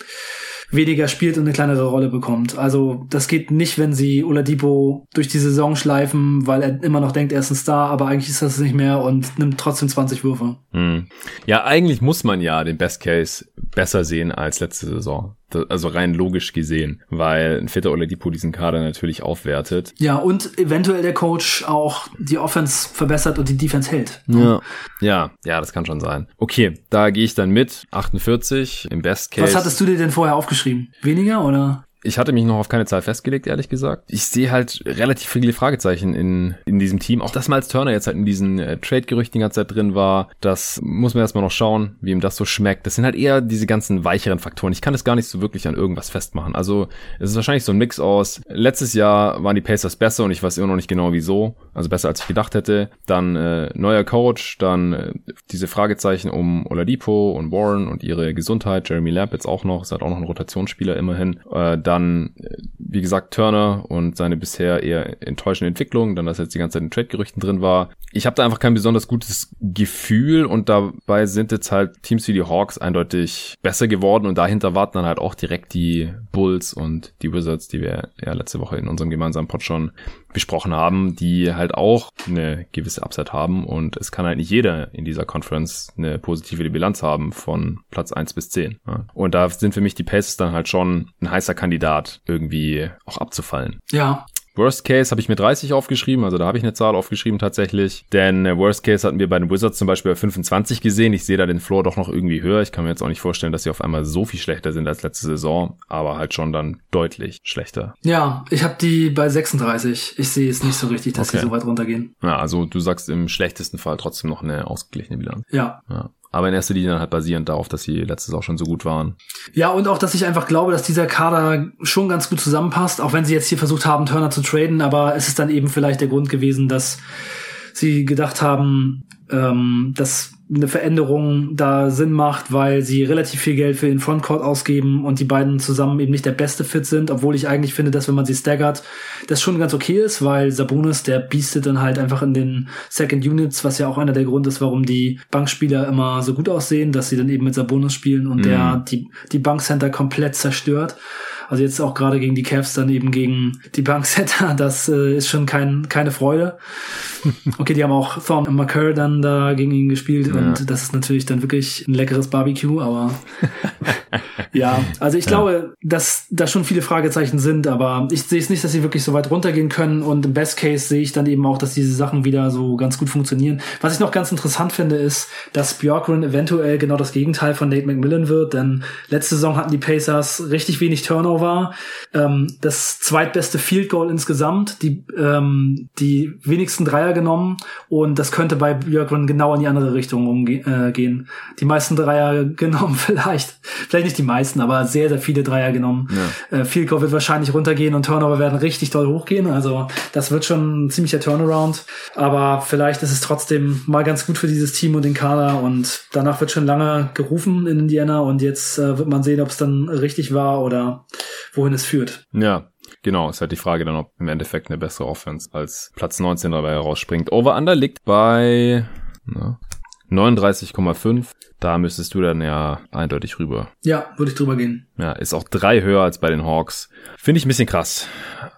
weniger spielt und eine kleinere Rolle bekommt. Also das geht nicht, wenn sie Oladipo durch die Saison schleifen, weil er immer noch denkt, er ist ein Star, aber eigentlich ist das nicht mehr und nimmt trotzdem 20 Würfe. Hm. Ja, eigentlich muss man ja den Best Case besser sehen als letzte Saison also rein logisch gesehen, weil ein fitter Oladipo diesen Kader natürlich aufwertet. Ja, und eventuell der Coach auch die Offense verbessert und die Defense hält. Ja, ja, ja, das kann schon sein. Okay, da gehe ich dann mit. 48 im Best Case. Was hattest du dir denn vorher aufgeschrieben? Weniger oder? Ich hatte mich noch auf keine Zahl festgelegt, ehrlich gesagt. Ich sehe halt relativ viele Fragezeichen in, in diesem Team. Auch dass Miles Turner jetzt halt in diesen äh, Trade-Gerüchten die ganze Zeit drin war, das muss man erstmal noch schauen, wie ihm das so schmeckt. Das sind halt eher diese ganzen weicheren Faktoren. Ich kann das gar nicht so wirklich an irgendwas festmachen. Also es ist wahrscheinlich so ein Mix aus, letztes Jahr waren die Pacers besser und ich weiß immer noch nicht genau wieso. Also besser als ich gedacht hätte. Dann äh, neuer Coach, dann äh, diese Fragezeichen um Oladipo und Warren und ihre Gesundheit. Jeremy Lamb jetzt auch noch, ist halt auch noch ein Rotationsspieler immerhin. Äh, dann, wie gesagt, Turner und seine bisher eher enttäuschende Entwicklung, dann, dass er jetzt die ganze Zeit in Trade-Gerüchten drin war. Ich habe da einfach kein besonders gutes Gefühl und dabei sind jetzt halt Teams wie die Hawks eindeutig besser geworden und dahinter warten dann halt auch direkt die Bulls und die Wizards, die wir ja letzte Woche in unserem gemeinsamen Pod schon besprochen haben, die halt auch eine gewisse Upside haben und es kann halt nicht jeder in dieser Conference eine positive Bilanz haben von Platz 1 bis 10. Und da sind für mich die Pacers dann halt schon ein heißer Kandidat irgendwie auch abzufallen. Ja, Worst Case habe ich mir 30 aufgeschrieben, also da habe ich eine Zahl aufgeschrieben tatsächlich. Denn äh, Worst Case hatten wir bei den Wizards zum Beispiel bei 25 gesehen. Ich sehe da den Floor doch noch irgendwie höher. Ich kann mir jetzt auch nicht vorstellen, dass sie auf einmal so viel schlechter sind als letzte Saison, aber halt schon dann deutlich schlechter. Ja, ich habe die bei 36. Ich sehe es nicht so richtig, dass okay. sie so weit runtergehen. Ja, also du sagst im schlechtesten Fall trotzdem noch eine ausgeglichene Bilanz. Ja. ja. Aber in erster Linie halt basierend darauf, dass sie letztes auch schon so gut waren. Ja, und auch, dass ich einfach glaube, dass dieser Kader schon ganz gut zusammenpasst, auch wenn sie jetzt hier versucht haben, Turner zu traden, aber es ist dann eben vielleicht der Grund gewesen, dass sie gedacht haben, ähm, dass eine Veränderung da Sinn macht, weil sie relativ viel Geld für den Frontcourt ausgeben und die beiden zusammen eben nicht der beste Fit sind, obwohl ich eigentlich finde, dass wenn man sie staggert, das schon ganz okay ist, weil Sabonis, der biestet dann halt einfach in den Second Units, was ja auch einer der Gründe ist, warum die Bankspieler immer so gut aussehen, dass sie dann eben mit Sabonis spielen und mhm. der die, die Bankcenter komplett zerstört. Also jetzt auch gerade gegen die Cavs, dann eben gegen die Banksetter, das äh, ist schon kein, keine Freude. Okay, die haben auch Thorn und McCurr dann da gegen ihn gespielt ja. und das ist natürlich dann wirklich ein leckeres Barbecue, aber ja, also ich glaube, dass da schon viele Fragezeichen sind, aber ich sehe es nicht, dass sie wirklich so weit runtergehen können und im Best Case sehe ich dann eben auch, dass diese Sachen wieder so ganz gut funktionieren. Was ich noch ganz interessant finde, ist, dass Bjorkgren eventuell genau das Gegenteil von Nate McMillan wird, denn letzte Saison hatten die Pacers richtig wenig Turnover war. Ähm, das zweitbeste Field Goal insgesamt, die, ähm, die wenigsten Dreier genommen und das könnte bei Björkgren genau in die andere Richtung umgehen. Äh, die meisten Dreier genommen vielleicht, vielleicht nicht die meisten, aber sehr, sehr viele Dreier genommen. Ja. Äh, Field Goal wird wahrscheinlich runtergehen und Turnover werden richtig doll hochgehen, also das wird schon ein ziemlicher Turnaround, aber vielleicht ist es trotzdem mal ganz gut für dieses Team und den Kader und danach wird schon lange gerufen in Indiana und jetzt äh, wird man sehen, ob es dann richtig war oder wohin es führt. Ja, Genau, ist halt die Frage dann, ob im Endeffekt eine bessere Offense als Platz 19 dabei herausspringt. Over-Under liegt bei ne, 39,5. Da müsstest du dann ja eindeutig rüber. Ja, würde ich drüber gehen. Ja, ist auch drei höher als bei den Hawks. Finde ich ein bisschen krass.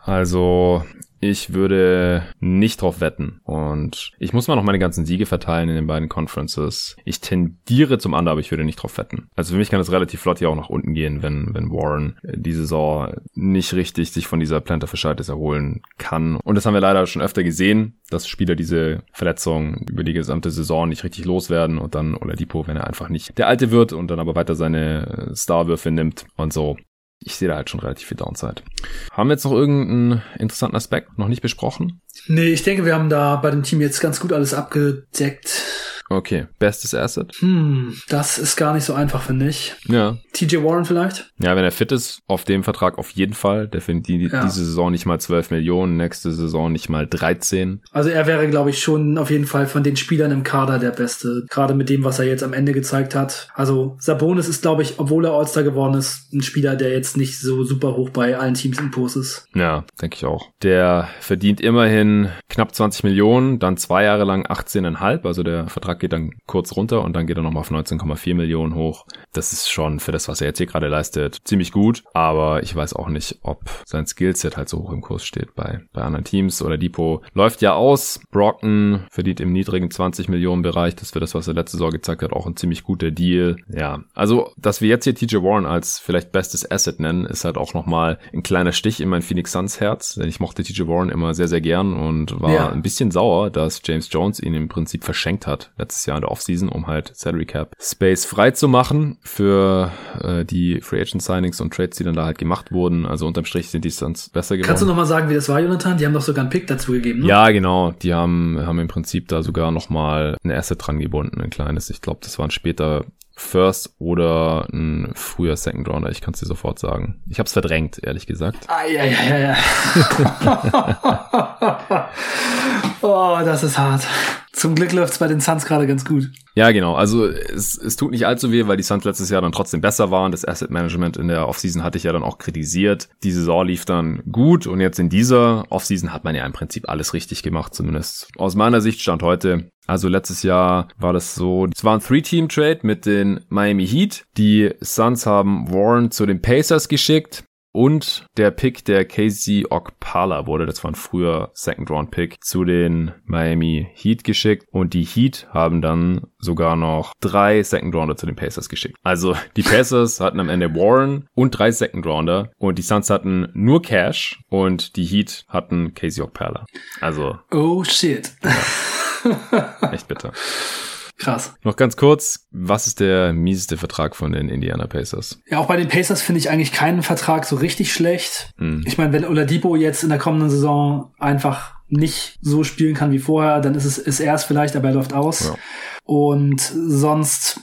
Also ich würde nicht drauf wetten. Und ich muss mal noch meine ganzen Siege verteilen in den beiden Conferences. Ich tendiere zum Under, aber ich würde nicht drauf wetten. Also für mich kann es relativ flott hier auch nach unten gehen, wenn, wenn Warren die Saison nicht richtig sich von dieser Planter Verschaltes erholen kann. Und das haben wir leider schon öfter gesehen, dass Spieler diese Verletzung über die gesamte Saison nicht richtig loswerden und dann Oladipo, wenn er einfach nicht der Alte wird und dann aber weiter seine Starwürfe nimmt und so ich sehe da halt schon relativ viel Downside. Haben wir jetzt noch irgendeinen interessanten Aspekt noch nicht besprochen? Nee, ich denke, wir haben da bei dem Team jetzt ganz gut alles abgedeckt. Okay, bestes Asset? Hm, das ist gar nicht so einfach, finde ich. Ja. TJ Warren vielleicht? Ja, wenn er fit ist, auf dem Vertrag auf jeden Fall. Der findet die, ja. diese Saison nicht mal 12 Millionen, nächste Saison nicht mal 13. Also er wäre, glaube ich, schon auf jeden Fall von den Spielern im Kader der Beste. Gerade mit dem, was er jetzt am Ende gezeigt hat. Also Sabonis ist, glaube ich, obwohl er All-Star geworden ist, ein Spieler, der jetzt nicht so super hoch bei allen Teams im Post ist. Ja, denke ich auch. Der verdient immerhin knapp 20 Millionen, dann zwei Jahre lang 18,5. Also der Vertrag geht dann kurz runter und dann geht er nochmal auf 19,4 Millionen hoch. Das ist schon für das, was er jetzt hier gerade leistet, ziemlich gut. Aber ich weiß auch nicht, ob sein Skillset halt so hoch im Kurs steht bei, bei anderen Teams. Oder Depot läuft ja aus. Brockton verdient im niedrigen 20 Millionen Bereich. Das für das, was er letzte Saison gezeigt hat, auch ein ziemlich guter Deal. Ja, also, dass wir jetzt hier TJ Warren als vielleicht bestes Asset nennen, ist halt auch nochmal ein kleiner Stich in mein Phoenix Suns Herz. Denn ich mochte TJ Warren immer sehr, sehr gern und war ja. ein bisschen sauer, dass James Jones ihn im Prinzip verschenkt hat letztes Jahr in der Offseason, um halt Salary Cap Space frei zu machen für äh, die Free Agent Signings und Trades, die dann da halt gemacht wurden. Also unterm Strich sind die Suns besser geworden. Kannst du nochmal sagen, wie das war, Jonathan? Die haben doch sogar einen Pick dazu gegeben, ne? Ja, genau. Die haben, haben im Prinzip da sogar nochmal ein Asset dran gebunden, ein kleines. Ich glaube, das waren später First oder ein früher Second Rounder. Ich kann es dir sofort sagen. Ich habe es verdrängt, ehrlich gesagt. Ah, ja, ja, ja. oh, das ist hart. Zum Glück läuft's bei den Suns gerade ganz gut. Ja, genau. Also es, es tut nicht allzu weh, weil die Suns letztes Jahr dann trotzdem besser waren. Das Asset Management in der Offseason hatte ich ja dann auch kritisiert. Die Saison lief dann gut und jetzt in dieser Offseason hat man ja im Prinzip alles richtig gemacht, zumindest aus meiner Sicht stand heute. Also letztes Jahr war das so, es war ein Three-Team-Trade mit den Miami Heat. Die Suns haben Warren zu den Pacers geschickt. Und der Pick der Casey Okpala wurde, das war ein früher Second Round Pick, zu den Miami Heat geschickt. Und die Heat haben dann sogar noch drei Second Rounder zu den Pacers geschickt. Also die Pacers hatten am Ende Warren und drei Second Rounder und die Suns hatten nur Cash und die Heat hatten Casey Okpala. Also. Oh shit. Ja, echt bitter. Krass. Noch ganz kurz, was ist der mieseste Vertrag von den Indiana Pacers? Ja, auch bei den Pacers finde ich eigentlich keinen Vertrag so richtig schlecht. Mhm. Ich meine, wenn Oladipo jetzt in der kommenden Saison einfach nicht so spielen kann wie vorher, dann ist es ist er es vielleicht, aber er läuft aus. Ja. Und sonst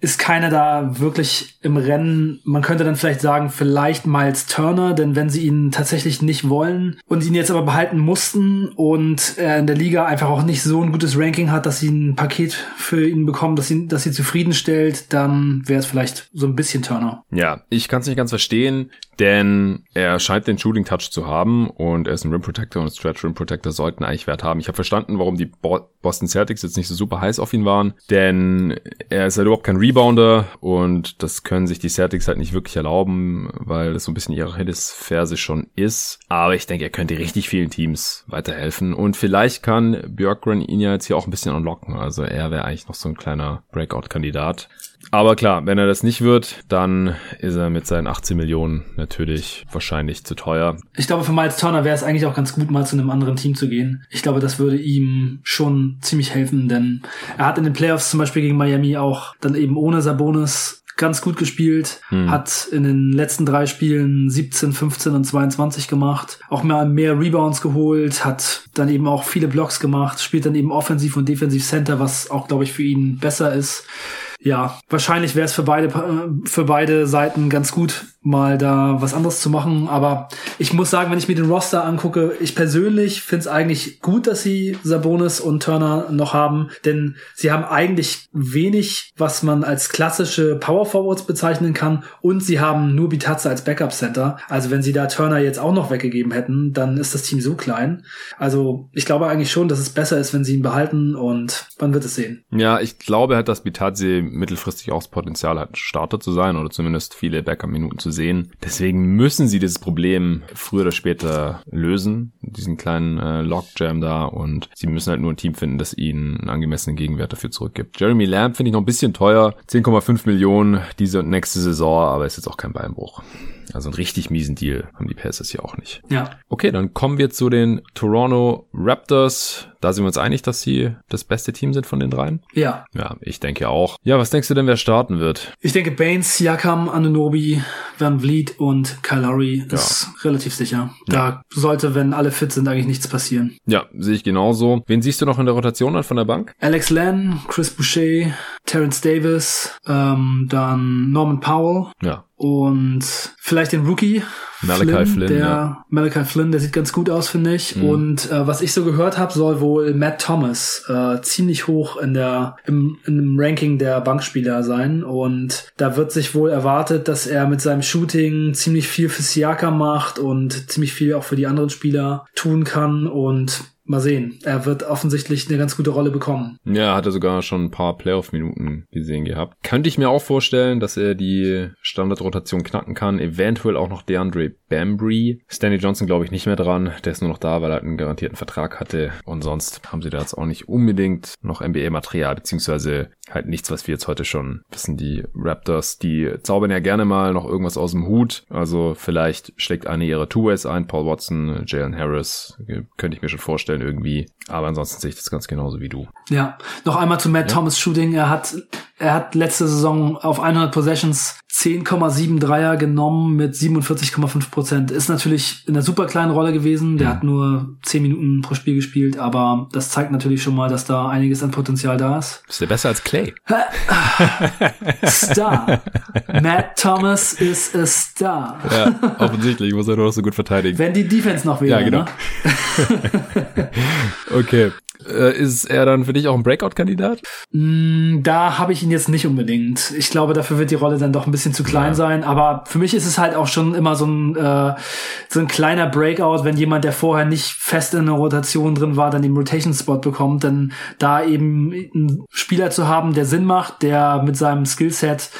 ist keiner da wirklich im Rennen. Man könnte dann vielleicht sagen, vielleicht Miles Turner, denn wenn sie ihn tatsächlich nicht wollen und ihn jetzt aber behalten mussten und er in der Liga einfach auch nicht so ein gutes Ranking hat, dass sie ein Paket für ihn bekommen, dass sie, dass sie zufriedenstellt, dann wäre es vielleicht so ein bisschen Turner. Ja, ich kann es nicht ganz verstehen, denn er scheint den Shooting Touch zu haben und er ist ein Rim Protector und Stretch Rim Protector sollten eigentlich Wert haben. Ich habe verstanden, warum die Boston Celtics jetzt nicht so super heiß auf ihn waren, denn er ist halt überhaupt kein Rebounder und das können sich die Celtics halt nicht wirklich erlauben, weil das so ein bisschen ihre Hittesferse schon ist. Aber ich denke, er könnte richtig vielen Teams weiterhelfen und vielleicht kann Björkgren ihn ja jetzt hier auch ein bisschen unlocken. Also er wäre eigentlich noch so ein kleiner Breakout-Kandidat. Aber klar, wenn er das nicht wird, dann ist er mit seinen 18 Millionen natürlich wahrscheinlich zu teuer. Ich glaube, für Miles Turner wäre es eigentlich auch ganz gut, mal zu einem anderen Team zu gehen. Ich glaube, das würde ihm schon ziemlich helfen, denn er hat in den Playoffs zum Beispiel gegen Miami auch dann eben ohne Sabonis ganz gut gespielt, hm. hat in den letzten drei Spielen 17, 15 und 22 gemacht, auch mehr, mehr Rebounds geholt, hat dann eben auch viele Blocks gemacht, spielt dann eben offensiv und defensiv Center, was auch, glaube ich, für ihn besser ist ja, wahrscheinlich wäre es für beide für beide Seiten ganz gut, mal da was anderes zu machen. Aber ich muss sagen, wenn ich mir den Roster angucke, ich persönlich finde es eigentlich gut, dass sie Sabonis und Turner noch haben, denn sie haben eigentlich wenig, was man als klassische Power Forwards bezeichnen kann und sie haben nur Bitazza als Backup Center. Also wenn sie da Turner jetzt auch noch weggegeben hätten, dann ist das Team so klein. Also ich glaube eigentlich schon, dass es besser ist, wenn sie ihn behalten und man wird es sehen. Ja, ich glaube halt, dass Bitazzi mittelfristig auch das Potenzial hat, Starter zu sein oder zumindest viele Backup-Minuten zu sehen. Deswegen müssen sie dieses Problem früher oder später lösen, diesen kleinen äh, Lockjam da und sie müssen halt nur ein Team finden, das ihnen einen angemessenen Gegenwert dafür zurückgibt. Jeremy Lamb finde ich noch ein bisschen teuer, 10,5 Millionen diese und nächste Saison, aber ist jetzt auch kein Beinbruch. Also einen richtig miesen Deal haben die Pacers hier auch nicht. Ja. Okay, dann kommen wir zu den Toronto Raptors. Da sind wir uns einig, dass sie das beste Team sind von den dreien? Ja. Ja, ich denke auch. Ja, was denkst du denn, wer starten wird? Ich denke Baines, Siakam, Anunobi, Van Vliet und Kyle Lowry ist ja. relativ sicher. Da ja. sollte, wenn alle fit sind, eigentlich nichts passieren. Ja, sehe ich genauso. Wen siehst du noch in der Rotation an von der Bank? Alex Len, Chris Boucher, Terrence Davis, ähm, dann Norman Powell. Ja und vielleicht den Rookie. Malachi Flynn, Flynn der ja. Malachi Flynn, der sieht ganz gut aus, finde ich. Mhm. Und äh, was ich so gehört habe, soll wohl Matt Thomas äh, ziemlich hoch in der im, im Ranking der Bankspieler sein. Und da wird sich wohl erwartet, dass er mit seinem Shooting ziemlich viel für Siaka macht und ziemlich viel auch für die anderen Spieler tun kann. Und mal sehen. Er wird offensichtlich eine ganz gute Rolle bekommen. Ja, hat er sogar schon ein paar Playoff-Minuten gesehen gehabt. Könnte ich mir auch vorstellen, dass er die Standardrotation knacken kann. Eventuell auch noch DeAndre Bambry. Stanley Johnson glaube ich nicht mehr dran. Der ist nur noch da, weil er einen garantierten Vertrag hatte. Und sonst haben sie da jetzt auch nicht unbedingt noch NBA-Material, beziehungsweise halt nichts, was wir jetzt heute schon wissen. Die Raptors, die zaubern ja gerne mal noch irgendwas aus dem Hut. Also vielleicht schlägt eine ihrer Two-Ways ein. Paul Watson, Jalen Harris, könnte ich mir schon vorstellen irgendwie. Aber ansonsten sehe ich das ganz genauso wie du. Ja, noch einmal zu Matt ja. Thomas Shooting. Er hat er hat letzte Saison auf 100 Possessions 10,7 Dreier genommen mit 47,5 Prozent. Ist natürlich in einer super kleinen Rolle gewesen. Der mhm. hat nur 10 Minuten pro Spiel gespielt, aber das zeigt natürlich schon mal, dass da einiges an Potenzial da ist. Ist der besser als Clay? Star. Matt Thomas ist a Star. Ja, offensichtlich muss er nur noch so gut verteidigen. Wenn die Defense noch wäre. Ja, genau. Ne? okay. Äh, ist er dann für dich auch ein Breakout-Kandidat? Mm, da habe ich ihn jetzt nicht unbedingt. Ich glaube, dafür wird die Rolle dann doch ein bisschen zu klein ja. sein. Aber für mich ist es halt auch schon immer so ein, äh, so ein kleiner Breakout, wenn jemand, der vorher nicht fest in der Rotation drin war, dann den Rotation-Spot bekommt. Denn da eben einen Spieler zu haben, der Sinn macht, der mit seinem Skillset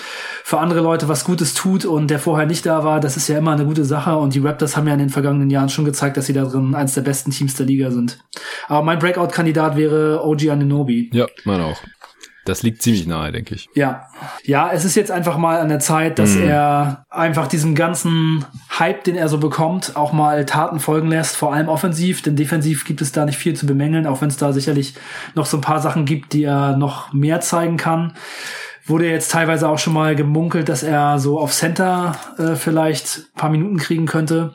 für andere Leute was Gutes tut und der vorher nicht da war, das ist ja immer eine gute Sache. Und die Raptors haben ja in den vergangenen Jahren schon gezeigt, dass sie da drin eins der besten Teams der Liga sind. Aber mein Breakout-Kandidat wäre OG Ananobi. Ja, mein auch. Das liegt ziemlich nahe, denke ich. Ja. Ja, es ist jetzt einfach mal an der Zeit, dass mhm. er einfach diesem ganzen Hype, den er so bekommt, auch mal Taten folgen lässt, vor allem offensiv, denn defensiv gibt es da nicht viel zu bemängeln, auch wenn es da sicherlich noch so ein paar Sachen gibt, die er noch mehr zeigen kann. Wurde jetzt teilweise auch schon mal gemunkelt, dass er so auf Center äh, vielleicht paar Minuten kriegen könnte.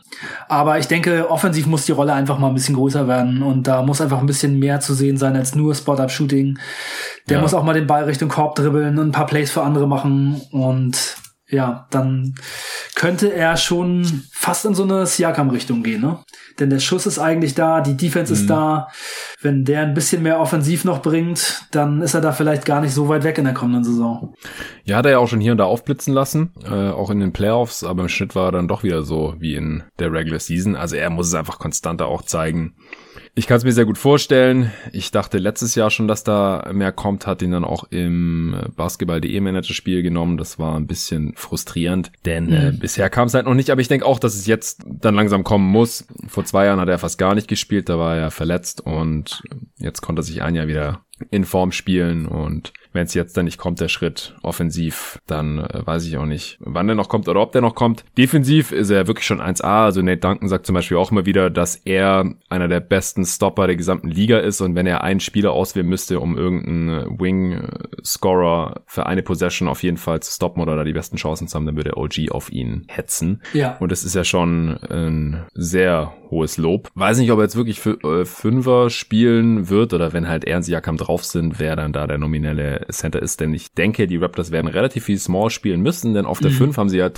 Aber ich denke, offensiv muss die Rolle einfach mal ein bisschen größer werden und da muss einfach ein bisschen mehr zu sehen sein als nur Spot-Up-Shooting. Der ja. muss auch mal den Ball Richtung Korb dribbeln und ein paar Plays für andere machen und ja, dann könnte er schon fast in so eine Siakam-Richtung gehen, ne? Denn der Schuss ist eigentlich da, die Defense mhm. ist da. Wenn der ein bisschen mehr offensiv noch bringt, dann ist er da vielleicht gar nicht so weit weg in der kommenden Saison. Ja, hat er ja auch schon hier und da aufblitzen lassen, äh, auch in den Playoffs, aber im Schnitt war er dann doch wieder so wie in der Regular Season. Also er muss es einfach konstanter auch zeigen. Ich kann es mir sehr gut vorstellen. Ich dachte letztes Jahr schon, dass da mehr kommt, hat ihn dann auch im Basketball.de Manager-Spiel genommen. Das war ein bisschen frustrierend, denn äh, mhm. bisher kam es halt noch nicht. Aber ich denke auch, dass es jetzt dann langsam kommen muss. Vor zwei Jahren hat er fast gar nicht gespielt, da war er verletzt und jetzt konnte er sich ein Jahr wieder in Form spielen und wenn es jetzt dann nicht kommt, der Schritt offensiv, dann äh, weiß ich auch nicht, wann der noch kommt oder ob der noch kommt. Defensiv ist er wirklich schon 1A. Also Nate Duncan sagt zum Beispiel auch immer wieder, dass er einer der besten Stopper der gesamten Liga ist und wenn er einen Spieler auswählen müsste, um irgendeinen Wing-Scorer für eine Possession auf jeden Fall zu stoppen oder da die besten Chancen zu haben, dann würde OG auf ihn hetzen. Ja. Und das ist ja schon ein sehr hohes Lob. Weiß nicht, ob er jetzt wirklich für äh, Fünfer spielen wird oder wenn halt er und Siakam drauf sind, wer dann da der nominelle Center ist. Denn ich denke, die Raptors werden relativ viel Small spielen müssen, denn auf der mhm. 5 haben sie ja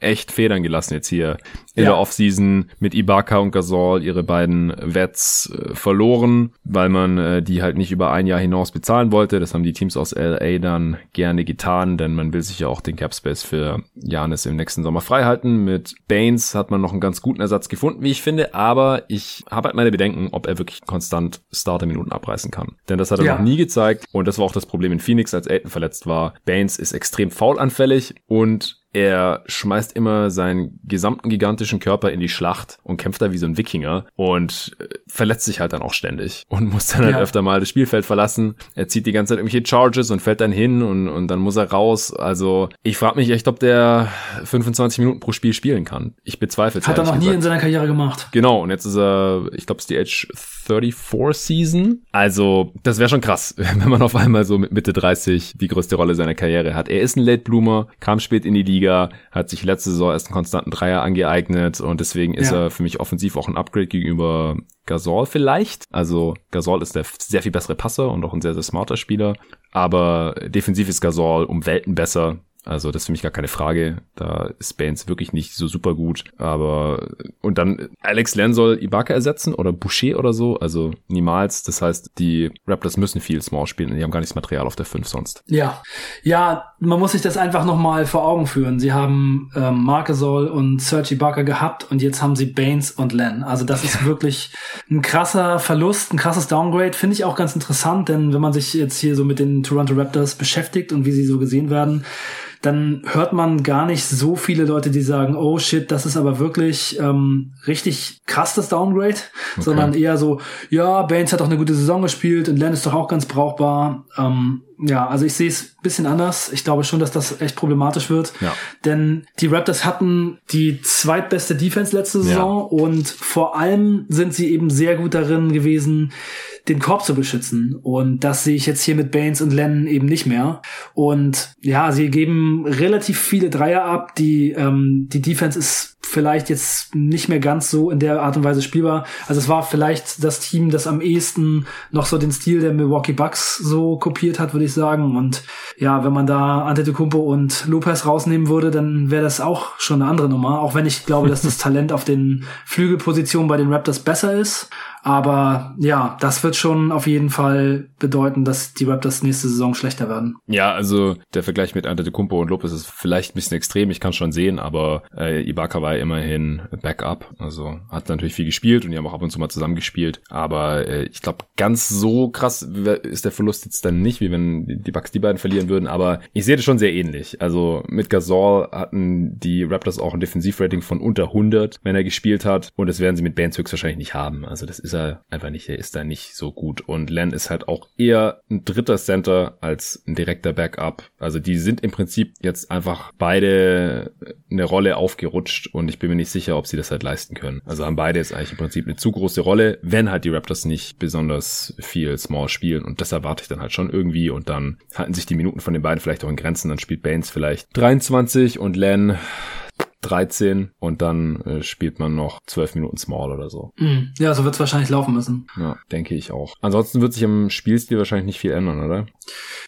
echt Federn gelassen jetzt hier in ja. der Offseason mit Ibaka und Gasol ihre beiden Wets äh, verloren, weil man äh, die halt nicht über ein Jahr hinaus bezahlen wollte. Das haben die Teams aus LA dann gerne getan, denn man will sich ja auch den Cap Space für Janis im nächsten Sommer freihalten. Mit Baines hat man noch einen ganz guten Ersatz gefunden, wie ich finde, aber ich habe halt meine Bedenken, ob er wirklich konstant Starter-Minuten abreißen kann. Denn das hat er ja. noch nie gezeigt und das war auch das Problem in Phoenix, als Aiden verletzt war. Baines ist extrem faulanfällig und er schmeißt immer seinen gesamten gigantischen Körper in die Schlacht und kämpft da wie so ein Wikinger und äh, verletzt sich halt dann auch ständig und muss dann halt öfter mal das Spielfeld verlassen. Er zieht die ganze Zeit irgendwelche Charges und fällt dann hin und, und dann muss er raus. Also ich frage mich echt, ob der 25 Minuten pro Spiel spielen kann. Ich bezweifle es. Hat er noch nie gesagt. in seiner Karriere gemacht. Genau, und jetzt ist er, ich glaube, es ist die Age 34 Season. Also das wäre schon krass, wenn man auf einmal so mit Mitte 30 die größte Rolle seiner Karriere hat. Er ist ein Late Bloomer, kam spät in die Liga Liga, hat sich letzte Saison erst einen konstanten Dreier angeeignet und deswegen ist ja. er für mich offensiv auch ein Upgrade gegenüber Gasol vielleicht. Also Gasol ist der sehr viel bessere Passer und auch ein sehr, sehr smarter Spieler. Aber defensiv ist Gasol um Welten besser. Also das ist für mich gar keine Frage. Da ist Baines wirklich nicht so super gut. Aber und dann Alex Len soll Ibaka ersetzen oder Boucher oder so. Also niemals. Das heißt, die Raptors müssen viel Small spielen. Die haben gar nichts Material auf der 5 sonst. Ja. Ja, man muss sich das einfach nochmal vor Augen führen. Sie haben ähm, Markesol und Serge Ibaka gehabt und jetzt haben sie Baines und Len. Also das ist wirklich ein krasser Verlust, ein krasses Downgrade. Finde ich auch ganz interessant, denn wenn man sich jetzt hier so mit den Toronto Raptors beschäftigt und wie sie so gesehen werden, dann hört man gar nicht so viele Leute, die sagen, oh shit, das ist aber wirklich ähm, richtig krass das Downgrade, okay. sondern eher so, ja, Baines hat auch eine gute Saison gespielt und Len ist doch auch ganz brauchbar. Ähm, ja, also ich sehe es bisschen anders. Ich glaube schon, dass das echt problematisch wird. Ja. Denn die Raptors hatten die zweitbeste Defense letzte Saison ja. und vor allem sind sie eben sehr gut darin gewesen, den Korb zu beschützen. Und das sehe ich jetzt hier mit Baines und Lennon eben nicht mehr. Und ja, sie geben relativ viele Dreier ab. Die, ähm, die Defense ist vielleicht jetzt nicht mehr ganz so in der Art und Weise spielbar. Also es war vielleicht das Team, das am ehesten noch so den Stil der Milwaukee Bucks so kopiert hat, würde ich sagen. Und ja, wenn man da Antetokounmpo und Lopez rausnehmen würde, dann wäre das auch schon eine andere Nummer. Auch wenn ich glaube, dass das Talent auf den Flügelpositionen bei den Raptors besser ist. Aber ja, das wird schon auf jeden Fall bedeuten, dass die Raptors nächste Saison schlechter werden. Ja, also der Vergleich mit Antetokounmpo und Lopez ist vielleicht ein bisschen extrem, ich kann schon sehen, aber äh, Ibaka war immerhin Backup, also hat natürlich viel gespielt und die haben auch ab und zu mal zusammen gespielt, aber äh, ich glaube, ganz so krass ist der Verlust jetzt dann nicht, wie wenn die Bucks die beiden verlieren würden, aber ich sehe das schon sehr ähnlich. Also mit Gasol hatten die Raptors auch ein Defensivrating von unter 100, wenn er gespielt hat und das werden sie mit Bands höchstwahrscheinlich nicht haben. Also das ist ist er einfach nicht. Er ist da nicht so gut. Und Len ist halt auch eher ein dritter Center als ein direkter Backup. Also die sind im Prinzip jetzt einfach beide eine Rolle aufgerutscht und ich bin mir nicht sicher, ob sie das halt leisten können. Also haben beide jetzt eigentlich im Prinzip eine zu große Rolle, wenn halt die Raptors nicht besonders viel Small spielen und das erwarte ich dann halt schon irgendwie und dann halten sich die Minuten von den beiden vielleicht auch in Grenzen. Dann spielt Baines vielleicht 23 und Len 13 und dann äh, spielt man noch 12 Minuten Small oder so. Mm, ja, so wird es wahrscheinlich laufen müssen. Ja, denke ich auch. Ansonsten wird sich im Spielstil wahrscheinlich nicht viel ändern, oder?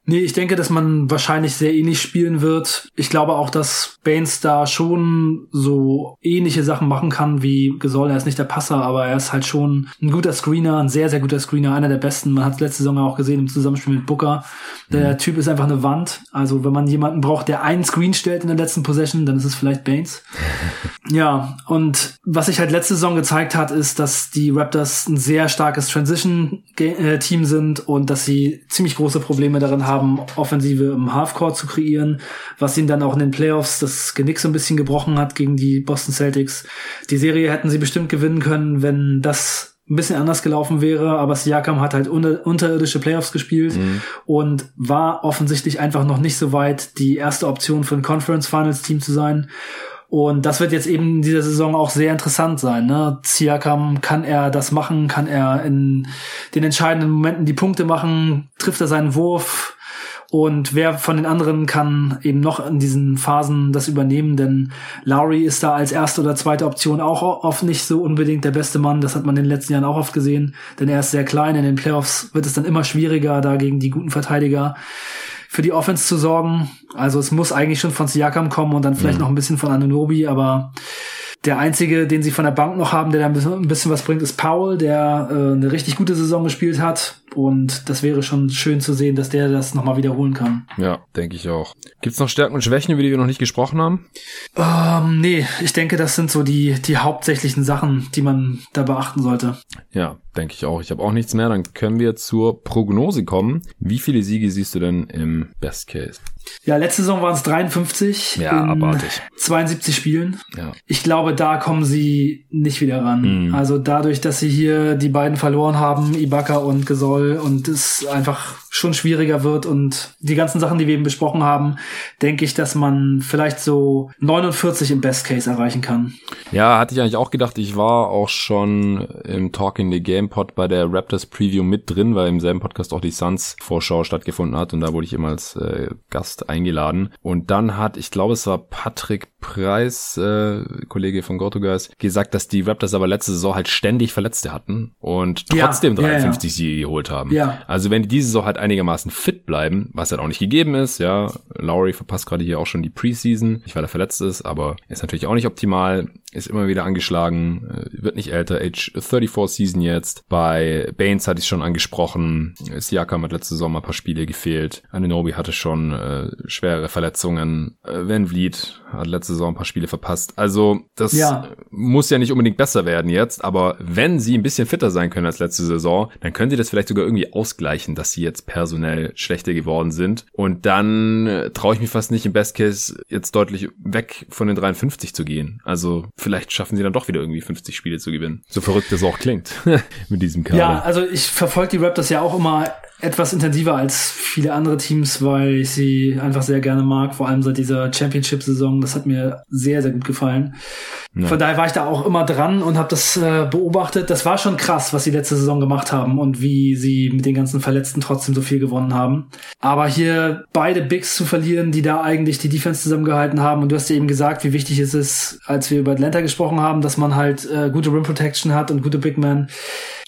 Nee, ich denke, dass man wahrscheinlich sehr ähnlich spielen wird. Ich glaube auch, dass Baines da schon so ähnliche Sachen machen kann wie Gesoll. Er ist nicht der Passer, aber er ist halt schon ein guter Screener, ein sehr, sehr guter Screener, einer der besten. Man hat es letzte Saison auch gesehen im Zusammenspiel mit Booker. Der mhm. Typ ist einfach eine Wand. Also wenn man jemanden braucht, der einen Screen stellt in der letzten Possession, dann ist es vielleicht Baines. ja, und was sich halt letzte Saison gezeigt hat, ist, dass die Raptors ein sehr starkes Transition-Team sind und dass sie ziemlich große Probleme darin haben, Offensive im Halfcourt zu kreieren, was ihnen dann auch in den Playoffs das Genick so ein bisschen gebrochen hat gegen die Boston Celtics. Die Serie hätten sie bestimmt gewinnen können, wenn das ein bisschen anders gelaufen wäre, aber Siakam hat halt unter, unterirdische Playoffs gespielt mhm. und war offensichtlich einfach noch nicht so weit, die erste Option für ein Conference Finals Team zu sein. Und das wird jetzt eben in dieser Saison auch sehr interessant sein. Ne? Siakam, kann er das machen? Kann er in den entscheidenden Momenten die Punkte machen? Trifft er seinen Wurf? Und wer von den anderen kann eben noch in diesen Phasen das übernehmen? Denn Lowry ist da als erste oder zweite Option auch oft nicht so unbedingt der beste Mann. Das hat man in den letzten Jahren auch oft gesehen. Denn er ist sehr klein. In den Playoffs wird es dann immer schwieriger, da gegen die guten Verteidiger für die Offense zu sorgen. Also es muss eigentlich schon von Siakam kommen und dann vielleicht mhm. noch ein bisschen von Anunobi, aber der einzige, den sie von der Bank noch haben, der da ein bisschen was bringt, ist Powell, der äh, eine richtig gute Saison gespielt hat. Und das wäre schon schön zu sehen, dass der das nochmal wiederholen kann. Ja, denke ich auch. Gibt's noch Stärken und Schwächen, über die wir noch nicht gesprochen haben? Ähm, nee, ich denke, das sind so die, die hauptsächlichen Sachen, die man da beachten sollte. Ja, denke ich auch. Ich habe auch nichts mehr. Dann können wir zur Prognose kommen. Wie viele Siege siehst du denn im Best Case? Ja, letzte Saison waren es 53 ja, in abartig. 72 Spielen. Ja. Ich glaube, da kommen sie nicht wieder ran. Mhm. Also dadurch, dass sie hier die beiden verloren haben, Ibaka und Gesol, und es einfach schon schwieriger wird und die ganzen Sachen, die wir eben besprochen haben, denke ich, dass man vielleicht so 49 im Best Case erreichen kann. Ja, hatte ich eigentlich auch gedacht. Ich war auch schon im Talking the Game Pod bei der Raptors Preview mit drin, weil im selben Podcast auch die Suns Vorschau stattgefunden hat und da wurde ich immer als äh, Gast eingeladen. Und dann hat, ich glaube, es war Patrick Preis, äh, Kollege von GoToGuys, gesagt, dass die Raptors aber letzte Saison halt ständig Verletzte hatten und trotzdem ja, 53 ja, ja. Siege geholt haben. Ja. Also wenn die diese Saison halt einigermaßen fit bleiben, was halt auch nicht gegeben ist, ja. Lowry verpasst gerade hier auch schon die Preseason, nicht weil er verletzt ist, aber ist natürlich auch nicht optimal, ist immer wieder angeschlagen, äh, wird nicht älter, Age 34 Season jetzt. Bei Baines hatte ich schon angesprochen, Siakam hat letzte Saison mal ein paar Spiele gefehlt, Ananobi hatte schon äh, schwere Verletzungen, äh, Van Vliet hat letzte Saison ein paar Spiele verpasst. Also das ja. muss ja nicht unbedingt besser werden jetzt, aber wenn sie ein bisschen fitter sein können als letzte Saison, dann können sie das vielleicht sogar irgendwie ausgleichen, dass sie jetzt personell schlechter geworden sind. Und dann äh, traue ich mich fast nicht im Best Case jetzt deutlich weg von den 53 zu gehen. Also vielleicht schaffen sie dann doch wieder irgendwie 50 Spiele zu gewinnen. So verrückt das auch klingt mit diesem Kader. Ja, also ich verfolge die Raptors ja auch immer etwas intensiver als viele andere Teams, weil ich sie einfach sehr gerne mag, vor allem seit dieser Championship-Saison. Das hat mir sehr, sehr gut gefallen. Ja. Von daher war ich da auch immer dran und habe das äh, beobachtet. Das war schon krass, was sie letzte Saison gemacht haben und wie sie mit den ganzen Verletzten trotzdem so viel gewonnen haben. Aber hier beide Bigs zu verlieren, die da eigentlich die Defense zusammengehalten haben. Und du hast ja eben gesagt, wie wichtig es ist, als wir über Atlanta gesprochen haben, dass man halt äh, gute Rim Protection hat und gute Big Men.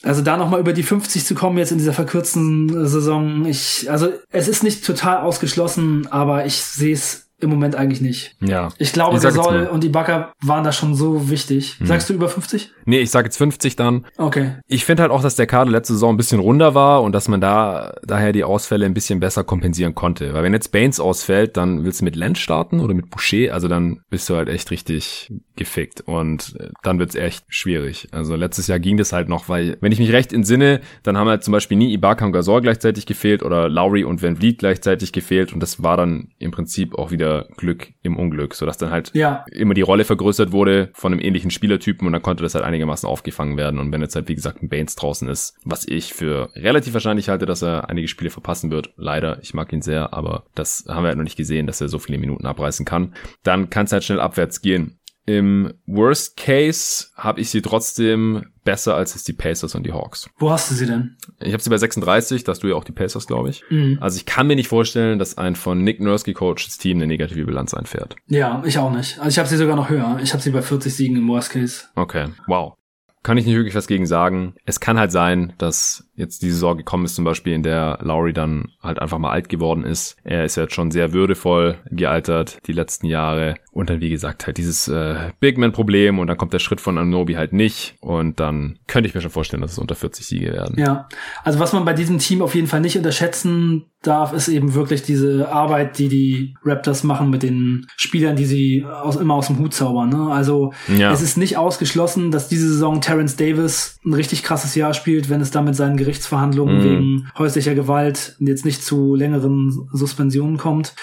Also da nochmal über die 50 zu kommen jetzt in dieser verkürzten Saison, ich, also es ist nicht total ausgeschlossen, aber ich sehe es im Moment eigentlich nicht. Ja. Ich glaube, der Soll und die Backer waren da schon so wichtig. Hm. Sagst du über 50? Nee, ich sag jetzt 50 dann. Okay. Ich finde halt auch, dass der Kader letzte Saison ein bisschen runder war und dass man da daher die Ausfälle ein bisschen besser kompensieren konnte. Weil wenn jetzt Baines ausfällt, dann willst du mit Lenz starten oder mit Boucher, also dann bist du halt echt richtig gefickt und äh, dann wird's echt schwierig. Also letztes Jahr ging das halt noch, weil, wenn ich mich recht entsinne, dann haben halt zum Beispiel nie Ibaka und Gasol gleichzeitig gefehlt oder Lowry und Van Vliet gleichzeitig gefehlt und das war dann im Prinzip auch wieder wieder Glück im Unglück, sodass dann halt Ja, immer die Rolle vergrößert wurde von einem ähnlichen Spielertypen und dann konnte das halt einigermaßen aufgefangen werden. Und wenn jetzt halt, wie gesagt, ein Baines draußen ist, was ich für relativ wahrscheinlich halte, dass er einige Spiele verpassen wird, leider, ich mag ihn sehr, aber das haben wir halt noch nicht gesehen, dass er so viele Minuten abreißen kann, dann kann es halt schnell abwärts gehen. Im Worst Case habe ich sie trotzdem besser als es die Pacers und die Hawks. wo hast du sie denn? Ich habe sie bei 36, da hast du ja auch die Pacers, glaube ich. Mhm. Also ich kann mir nicht vorstellen, dass ein von Nick Nurse gecoachtes Team eine negative Bilanz einfährt. Ja, ich auch nicht. Also ich habe sie sogar noch höher. Ich habe sie bei 40 Siegen im Worst Case. Okay, wow. Kann ich nicht wirklich was gegen sagen. Es kann halt sein, dass jetzt die Saison gekommen ist, zum Beispiel, in der Lowry dann halt einfach mal alt geworden ist. Er ist jetzt schon sehr würdevoll gealtert, die letzten Jahre. Und dann, wie gesagt, halt dieses äh, Big Man-Problem und dann kommt der Schritt von Anobi halt nicht. Und dann könnte ich mir schon vorstellen, dass es unter 40 Siege werden. Ja, also was man bei diesem Team auf jeden Fall nicht unterschätzen darf, ist eben wirklich diese Arbeit, die die Raptors machen mit den Spielern, die sie aus, immer aus dem Hut zaubern. Ne? Also Ja. es ist nicht ausgeschlossen, dass diese Saison Terrence Davis ein richtig krasses Jahr spielt, wenn es da mit seinen Gerichtsverhandlungen Mhm. wegen häuslicher Gewalt jetzt nicht zu längeren Suspensionen kommt.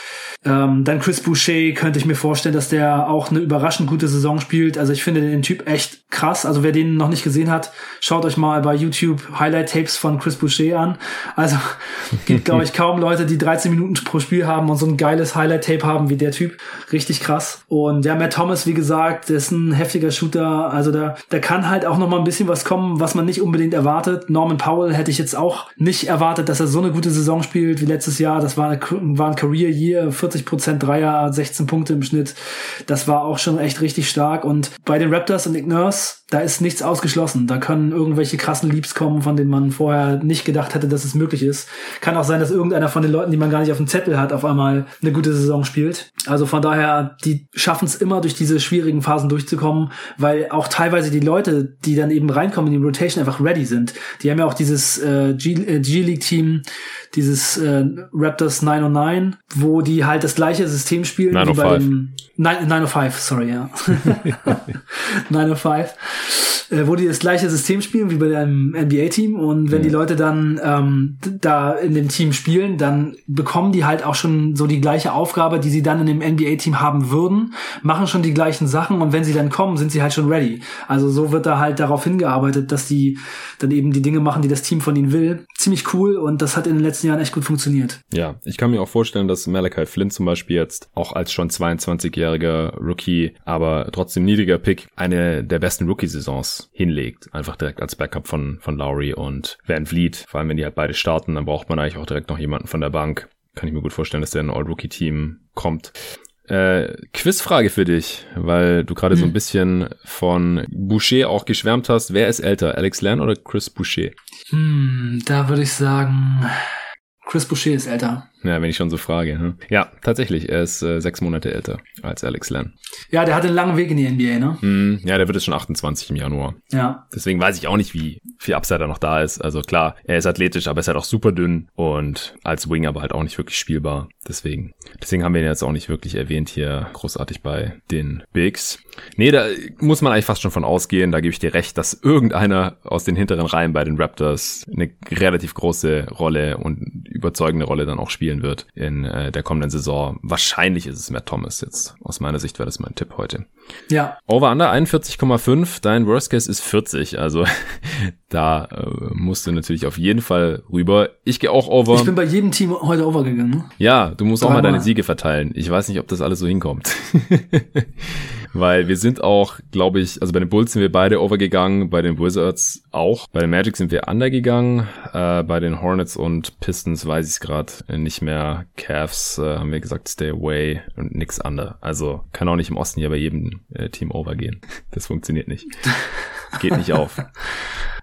Ähm, dann Chris Boucher könnte ich mir vorstellen, dass der auch eine überraschend gute Saison spielt. Also ich finde den Typ echt krass. Also wer den noch nicht gesehen hat, schaut euch mal bei YouTube Highlight-Tapes von Chris Boucher an. Also gibt, glaube ich, kaum Leute, die 13 Minuten pro Spiel haben und so ein geiles Highlight-Tape haben wie der Typ. Richtig krass. Und ja, Matt Thomas, wie gesagt, ist ein heftiger Shooter. Also da, da kann halt auch noch mal ein bisschen was kommen, was man nicht unbedingt erwartet. Norman Powell hätte ich jetzt auch nicht erwartet, dass er so eine gute Saison spielt wie letztes Jahr. Das war, war ein Career-Year, 40% Dreier, 16 Punkte im Schnitt. Das war auch schon echt richtig stark. Und bei den Raptors und Nick Nurse, da ist nichts ausgeschlossen. Da können irgendwelche krassen Leaps kommen, von denen man vorher nicht gedacht hätte, dass es möglich ist. Kann auch sein, dass irgendeiner von den Leuten, die man gar nicht auf dem Zettel hat, auf einmal eine gute Saison spielt. Also von daher, die schaffen es immer, durch diese schwierigen Phasen durchzukommen, weil auch teilweise die Leute, die dann eben reinkommen in die Rotation, einfach ready sind. Die haben ja auch dieses äh, G- äh, G-League-Team, dieses äh, Raptors 909, wo die halt das gleiche System spielen wie bei 905. dem 9, 905, sorry, ja. 905. Äh, wo die das gleiche System spielen wie bei einem NBA-Team und wenn die Leute dann ähm, da in dem Team spielen, dann bekommen die halt auch schon so die gleiche Aufgabe, die sie dann in dem NBA-Team haben würden, machen schon die gleichen Sachen und wenn sie dann kommen, sind sie halt schon ready. Also so wird da halt darauf hingearbeitet, dass die dann eben die Dinge machen, die das Team von ihnen will. Ziemlich cool und das hat in den letzten Jahren echt gut funktioniert. Ja, ich kann mir auch vorstellen, dass Malachi Flynn zum Beispiel jetzt auch als schon 22-jähriger Rookie, aber trotzdem niedriger Pick, eine der besten Rookie-Saisons hinlegt. Einfach direkt als Backup von, von Lowry und Van Vliet. Vor allem, wenn die halt beide starten, dann braucht man eigentlich auch direkt noch jemanden von der Bank. Kann ich mir gut vorstellen, dass der in ein All-Rookie-Team kommt. Äh, Quizfrage für dich, weil du gerade so ein bisschen von Boucher auch geschwärmt hast. Wer ist älter, Alex Len oder Chris Boucher? Hm, da würde ich sagen, Chris Boucher ist älter. Ja, wenn ich schon so frage. Hm? Ja, tatsächlich. Er ist äh, sechs Monate älter als Alex Len. Ja, der hat einen langen Weg in die NBA, ne? Hm, ja, der wird jetzt schon 28 im Januar. Ja. Deswegen weiß ich auch nicht, wie viel Upside da noch da ist. Also klar, er ist athletisch, aber er ist halt auch super dünn und als Wing aber halt auch nicht wirklich spielbar. Deswegen, deswegen haben wir ihn jetzt auch nicht wirklich erwähnt hier großartig bei den Bigs. Nee, da muss man eigentlich fast schon von ausgehen, da gebe ich dir recht, dass irgendeiner aus den hinteren Reihen bei den Raptors eine relativ große Rolle und überzeugende Rolle dann auch spielen wird in äh, der kommenden Saison. Wahrscheinlich ist es Matt Thomas jetzt. Aus meiner Sicht wäre das mein Tipp heute. Ja. Over-Under 41,5, dein Worst Case ist 40, also da äh, musst du natürlich auf jeden Fall rüber. Ich gehe auch over. Ich bin bei jedem Team heute overgegangen. Ne? ja, du musst auch mal Dreimal. deine Siege verteilen. Ich weiß nicht, ob das alles so hinkommt. Weil wir sind auch, glaube ich, also bei den Bulls sind wir beide overgegangen, bei den Wizards auch. Bei den Magic sind wir undergegangen. Äh, bei den Hornets und Pistons weiß ich es gerade nicht mehr. Cavs äh, haben wir gesagt, stay away und nix under. Also kann auch nicht im Osten hier bei jedem äh, Team overgehen. Das funktioniert nicht. Geht nicht auf.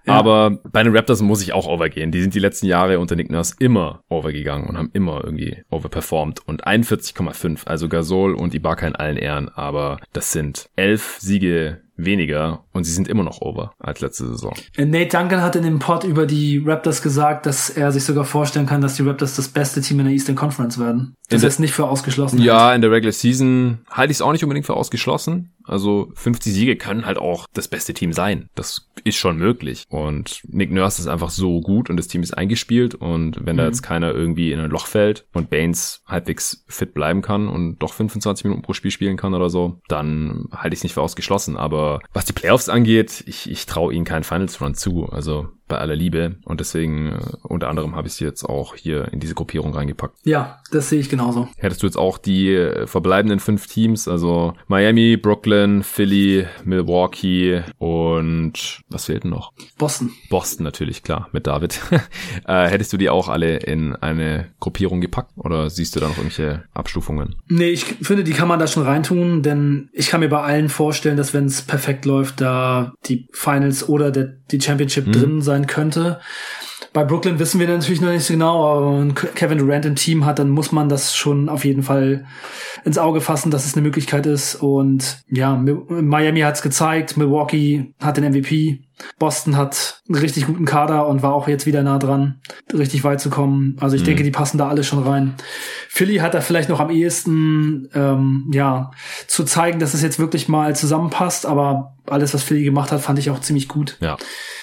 Aber bei den Raptors muss ich auch overgehen. Die sind die letzten Jahre unter Nick Nurse immer overgegangen und haben immer irgendwie overperformed. Und 41,5, also Gasol und Ibaka in allen Ehren, aber das sind elf Siege weniger und sie sind immer noch over als letzte Saison. Äh, Nate Duncan hat in dem Pod über die Raptors gesagt, dass er sich sogar vorstellen kann, dass die Raptors das beste Team in der Eastern Conference werden. Das ist nicht für ausgeschlossen. Ja, in der Regular Season halte ich es auch nicht unbedingt für ausgeschlossen. Also 50 Siege können halt auch das beste Team sein. Das ist schon möglich. Und Nick Nurse ist einfach so gut und das Team ist eingespielt. Und wenn mhm. da jetzt keiner irgendwie in ein Loch fällt und Baines halbwegs fit bleiben kann und doch 25 Minuten pro Spiel spielen kann oder so, dann halte ich es nicht für ausgeschlossen. Aber was die Playoffs angeht, ich, ich traue ihnen keinen Finals Run zu. Also bei aller Liebe. Und deswegen, äh, unter anderem, habe ich sie jetzt auch hier in diese Gruppierung reingepackt. Ja, das sehe ich genauso. Hättest du jetzt auch die äh, verbleibenden fünf Teams, also Miami, Brooklyn, Philly, Milwaukee und was fehlt denn noch? Boston. Boston natürlich, klar, mit David. äh, hättest du die auch alle in eine Gruppierung gepackt oder siehst du da noch irgendwelche Abstufungen? Nee, ich finde, die kann man da schon reintun, denn ich kann mir bei allen vorstellen, dass wenn es perfekt läuft, da die Finals oder der, die Championship hm. drin sein sein könnte. Bei Brooklyn wissen wir natürlich noch nicht so genau, aber wenn Kevin Durant im Team hat, dann muss man das schon auf jeden Fall ins Auge fassen, dass es eine Möglichkeit ist. Und ja, Miami hat es gezeigt, Milwaukee hat den MVP, Boston hat einen richtig guten Kader und war auch jetzt wieder nah dran, richtig weit zu kommen. Also ich mhm. denke, die passen da alle schon rein. Philly hat da vielleicht noch am ehesten, ähm, ja, zu zeigen, dass es jetzt wirklich mal zusammenpasst, aber alles, was Philly gemacht hat, fand ich auch ziemlich gut. Ja.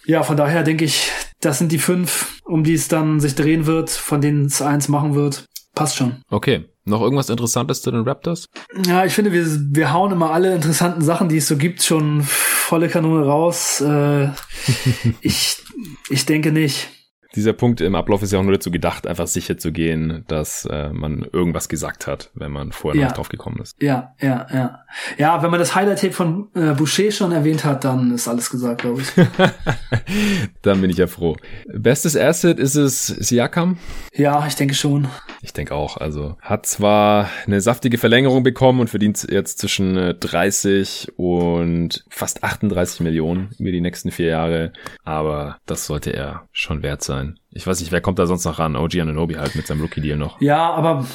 Ja, von daher denke ich, das sind die fünf, um die es dann sich drehen wird, von denen es eins machen wird. Passt schon. Okay. Noch irgendwas Interessantes zu den Raptors? Ja, ich finde, wir, wir hauen immer alle interessanten Sachen, die es so gibt, schon volle Kanone raus. Äh, ich, ich denke nicht dieser Punkt im Ablauf ist ja auch nur dazu gedacht, einfach sicher zu gehen, dass äh, man irgendwas gesagt hat, wenn man vorher ja. noch drauf gekommen ist. Ja, ja, ja. Ja, wenn man das Highlight-Tape von äh, Boucher schon erwähnt hat, dann ist alles gesagt, glaube ich. dann bin ich ja froh. Bestes Asset ist es Siakam? Ja, ich denke schon. Ich denke auch. Also hat zwar eine saftige Verlängerung bekommen und verdient jetzt zwischen 30 äh, und fast 38 Millionen über die nächsten vier Jahre, aber das sollte er schon wert sein sein. Ich weiß nicht, wer kommt da sonst noch ran? OG Ananobi halt mit seinem Rookie-Deal noch. Ja, aber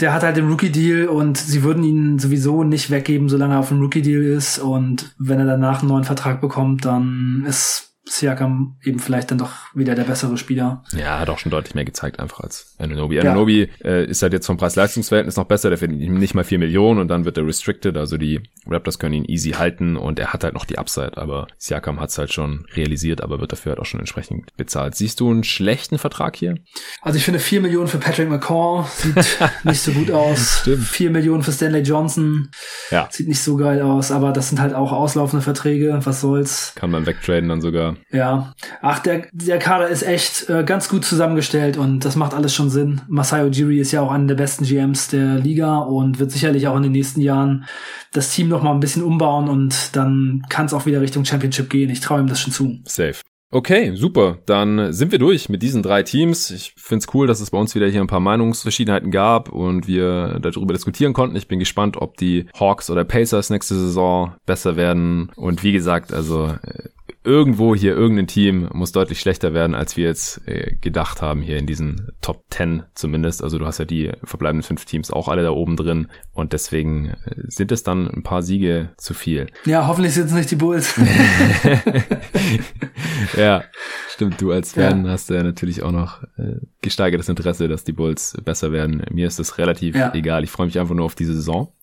der hat halt den Rookie-Deal und sie würden ihn sowieso nicht weggeben, solange er auf dem Rookie-Deal ist. Und wenn er danach einen neuen Vertrag bekommt, dann ist Siakam eben vielleicht dann doch wieder der bessere Spieler. Ja, hat auch schon deutlich mehr gezeigt einfach als Anunobi. Anunobi ja. äh, ist halt jetzt vom Preis-Leistungs-Verhältnis noch besser, der verdient nicht mal vier Millionen und dann wird er restricted, also die Raptors können ihn easy halten und er hat halt noch die Upside, aber Siakam hat es halt schon realisiert, aber wird dafür halt auch schon entsprechend bezahlt. Siehst du einen schlechten Vertrag hier? Also ich finde vier Millionen für Patrick McCaw sieht nicht so gut aus. Stimmt. Vier Millionen für Stanley Johnson ja. sieht nicht so geil aus, aber das sind halt auch auslaufende Verträge, was soll's. Kann man wegtraden dann sogar. Ja. Ach, der, der Kader ist echt äh, ganz gut zusammengestellt und das macht alles schon Sinn. Masayo Jiri ist ja auch einer der besten GMs der Liga und wird sicherlich auch in den nächsten Jahren das Team noch mal ein bisschen umbauen und dann kann es auch wieder Richtung Championship gehen. Ich traue ihm das schon zu. Safe. Okay, super. Dann sind wir durch mit diesen drei Teams. Ich finde es cool, dass es bei uns wieder hier ein paar Meinungsverschiedenheiten gab und wir darüber diskutieren konnten. Ich bin gespannt, ob die Hawks oder Pacers nächste Saison besser werden. Und wie gesagt, also äh, irgendwo hier irgendein Team muss deutlich schlechter werden, als wir jetzt äh, gedacht haben hier in diesen Top 10 zumindest. Also du hast ja die verbleibenden fünf Teams auch alle da oben drin und deswegen äh, sind es dann ein paar Siege zu viel. Ja, hoffentlich sind es nicht die Bulls. ja, stimmt. Du als Fan ja. hast ja natürlich auch noch äh, gesteigertes Interesse, dass die Bulls besser werden. Mir ist das relativ ja. egal. Ich freue mich einfach nur auf diese Saison.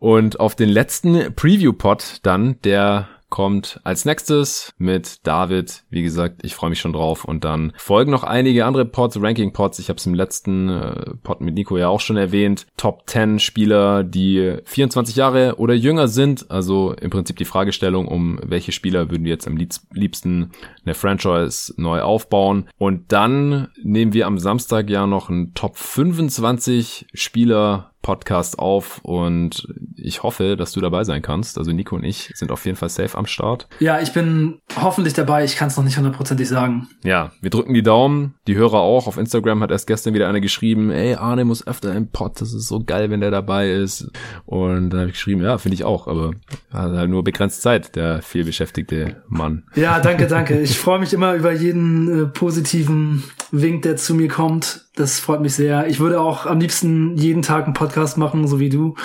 Und auf den letzten Preview-Pod dann, der kommt als nächstes mit David. Wie gesagt, ich freue mich schon drauf. Und dann folgen noch einige andere Pods, Ranking-Pods. Ich habe es im letzten äh, Pod mit Nico ja auch schon erwähnt. Top 10 Spieler, die 24 Jahre oder jünger sind. Also im Prinzip die Fragestellung, um welche Spieler würden wir jetzt am liebsten eine Franchise neu aufbauen. Und dann nehmen wir am Samstag ja noch einen Top 25 Spieler Podcast auf und ich hoffe, dass du dabei sein kannst. Also Nico und ich sind auf jeden Fall safe am Start. Ja, ich bin hoffentlich dabei. Ich kann es noch nicht hundertprozentig sagen. Ja, wir drücken die Daumen. Die Hörer auch. Auf Instagram hat erst gestern wieder einer geschrieben, ey, Arne muss öfter im Pod. Das ist so geil, wenn der dabei ist. Und dann habe ich geschrieben, ja, finde ich auch. Aber hat halt nur begrenzt Zeit, der viel beschäftigte Mann. Ja, danke, danke. Ich freue mich immer über jeden äh, positiven Wink, der zu mir kommt. Das freut mich sehr. Ich würde auch am liebsten jeden Tag einen Podcast machen, so wie du.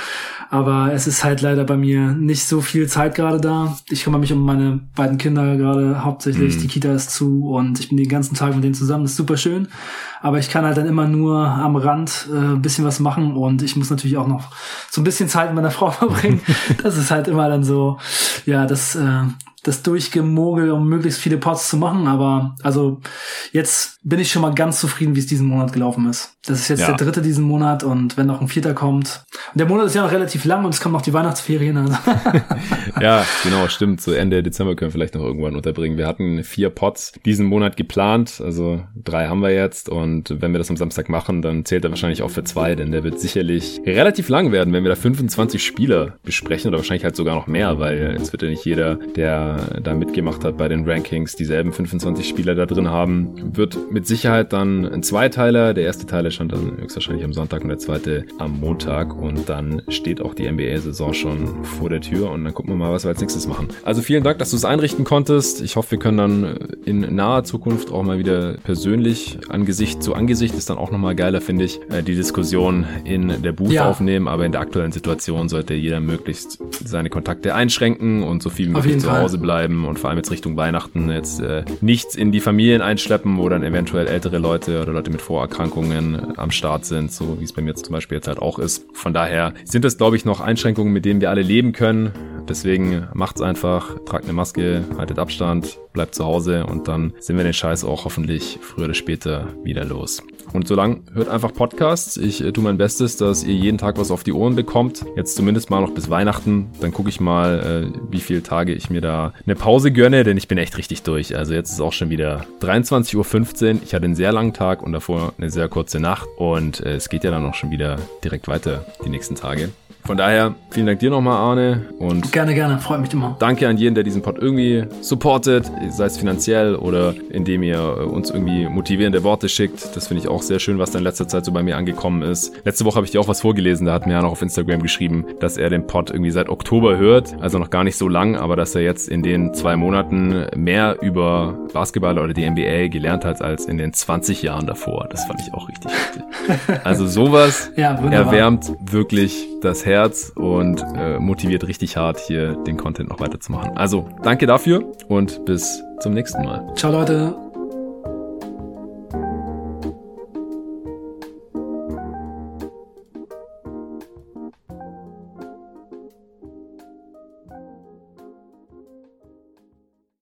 Aber es ist halt leider bei mir nicht so viel Zeit gerade da. Ich kümmere mich um meine beiden Kinder gerade hauptsächlich. Mhm. Die Kita ist zu und ich bin den ganzen Tag mit denen zusammen. Das ist super schön. aber ich kann halt dann immer nur am Rand äh, ein bisschen was machen und ich muss natürlich auch noch so ein bisschen Zeit mit meiner Frau verbringen. das ist halt immer dann so, ja, das, äh, das Durchgemogel, um möglichst viele Pots zu machen. Aber also jetzt bin ich schon mal ganz zufrieden, wie es diesen Monat gelaufen ist. Das ist jetzt ja. der dritte diesen Monat und wenn noch ein vierter kommt. Und der Monat ist ja noch relativ lang und es kommen noch die Weihnachtsferien. Also. ja, genau, stimmt. So Ende Dezember können wir vielleicht noch irgendwann unterbringen. Wir hatten vier Pots diesen Monat geplant. Also drei haben wir jetzt. Und wenn wir das am Samstag machen, dann zählt er wahrscheinlich auch für zwei, denn der wird sicherlich relativ lang werden, wenn wir da 25 Spieler besprechen oder wahrscheinlich halt sogar noch mehr, weil es wird ja nicht jeder, der da mitgemacht hat bei den Rankings, dieselben 25 Spieler da drin haben. Wird mit Sicherheit dann ein Zweiteiler. Der erste Teil erscheint dann höchstwahrscheinlich am Sonntag und der zweite am Montag. Und dann steht auch die NBA-Saison schon vor der Tür und dann gucken wir mal, was wir als nächstes machen. Also vielen Dank, dass du es einrichten konntest. Ich hoffe, wir können dann in naher Zukunft auch mal wieder persönlich Angesicht zu Angesicht ist dann auch nochmal geiler, finde ich, äh, die Diskussion in der Booth ja. aufnehmen. Aber in der aktuellen Situation sollte jeder möglichst seine Kontakte einschränken und so viel wie möglich zu Hause bleiben und vor allem jetzt Richtung Weihnachten jetzt äh, nichts in die Familien einschleppen, wo dann eventuell ältere Leute oder Leute mit Vorerkrankungen am Start sind, so wie es bei mir zum Beispiel jetzt halt auch ist. Von daher sind das, glaube ich, noch Einschränkungen, mit denen wir alle leben können. Deswegen macht's einfach, tragt eine Maske, haltet Abstand, bleibt zu Hause und dann sind wir den Scheiß auch hoffentlich früher oder später wieder los. Und solange hört einfach Podcasts. Ich äh, tue mein Bestes, dass ihr jeden Tag was auf die Ohren bekommt. Jetzt zumindest mal noch bis Weihnachten. Dann gucke ich mal, äh, wie viele Tage ich mir da eine Pause gönne, denn ich bin echt richtig durch. Also jetzt ist auch schon wieder 23.15 Uhr. Ich hatte einen sehr langen Tag und davor eine sehr kurze Nacht. Und äh, es geht ja dann auch schon wieder direkt weiter die nächsten Tage. Von daher, vielen Dank dir nochmal, Arne. Und gerne, gerne, freut mich immer. Danke an jeden, der diesen Pod irgendwie supportet, sei es finanziell oder indem ihr uns irgendwie motivierende Worte schickt. Das finde ich auch sehr schön, was da in letzter Zeit so bei mir angekommen ist. Letzte Woche habe ich dir auch was vorgelesen, da hat mir ja noch auf Instagram geschrieben, dass er den Pod irgendwie seit Oktober hört, also noch gar nicht so lang, aber dass er jetzt in den zwei Monaten mehr über Basketball oder die NBA gelernt hat als in den 20 Jahren davor. Das fand ich auch richtig wichtig. Also sowas ja, erwärmt wirklich das Herz und äh, motiviert richtig hart, hier den Content noch weiterzumachen. Also danke dafür und bis zum nächsten Mal. Ciao Leute.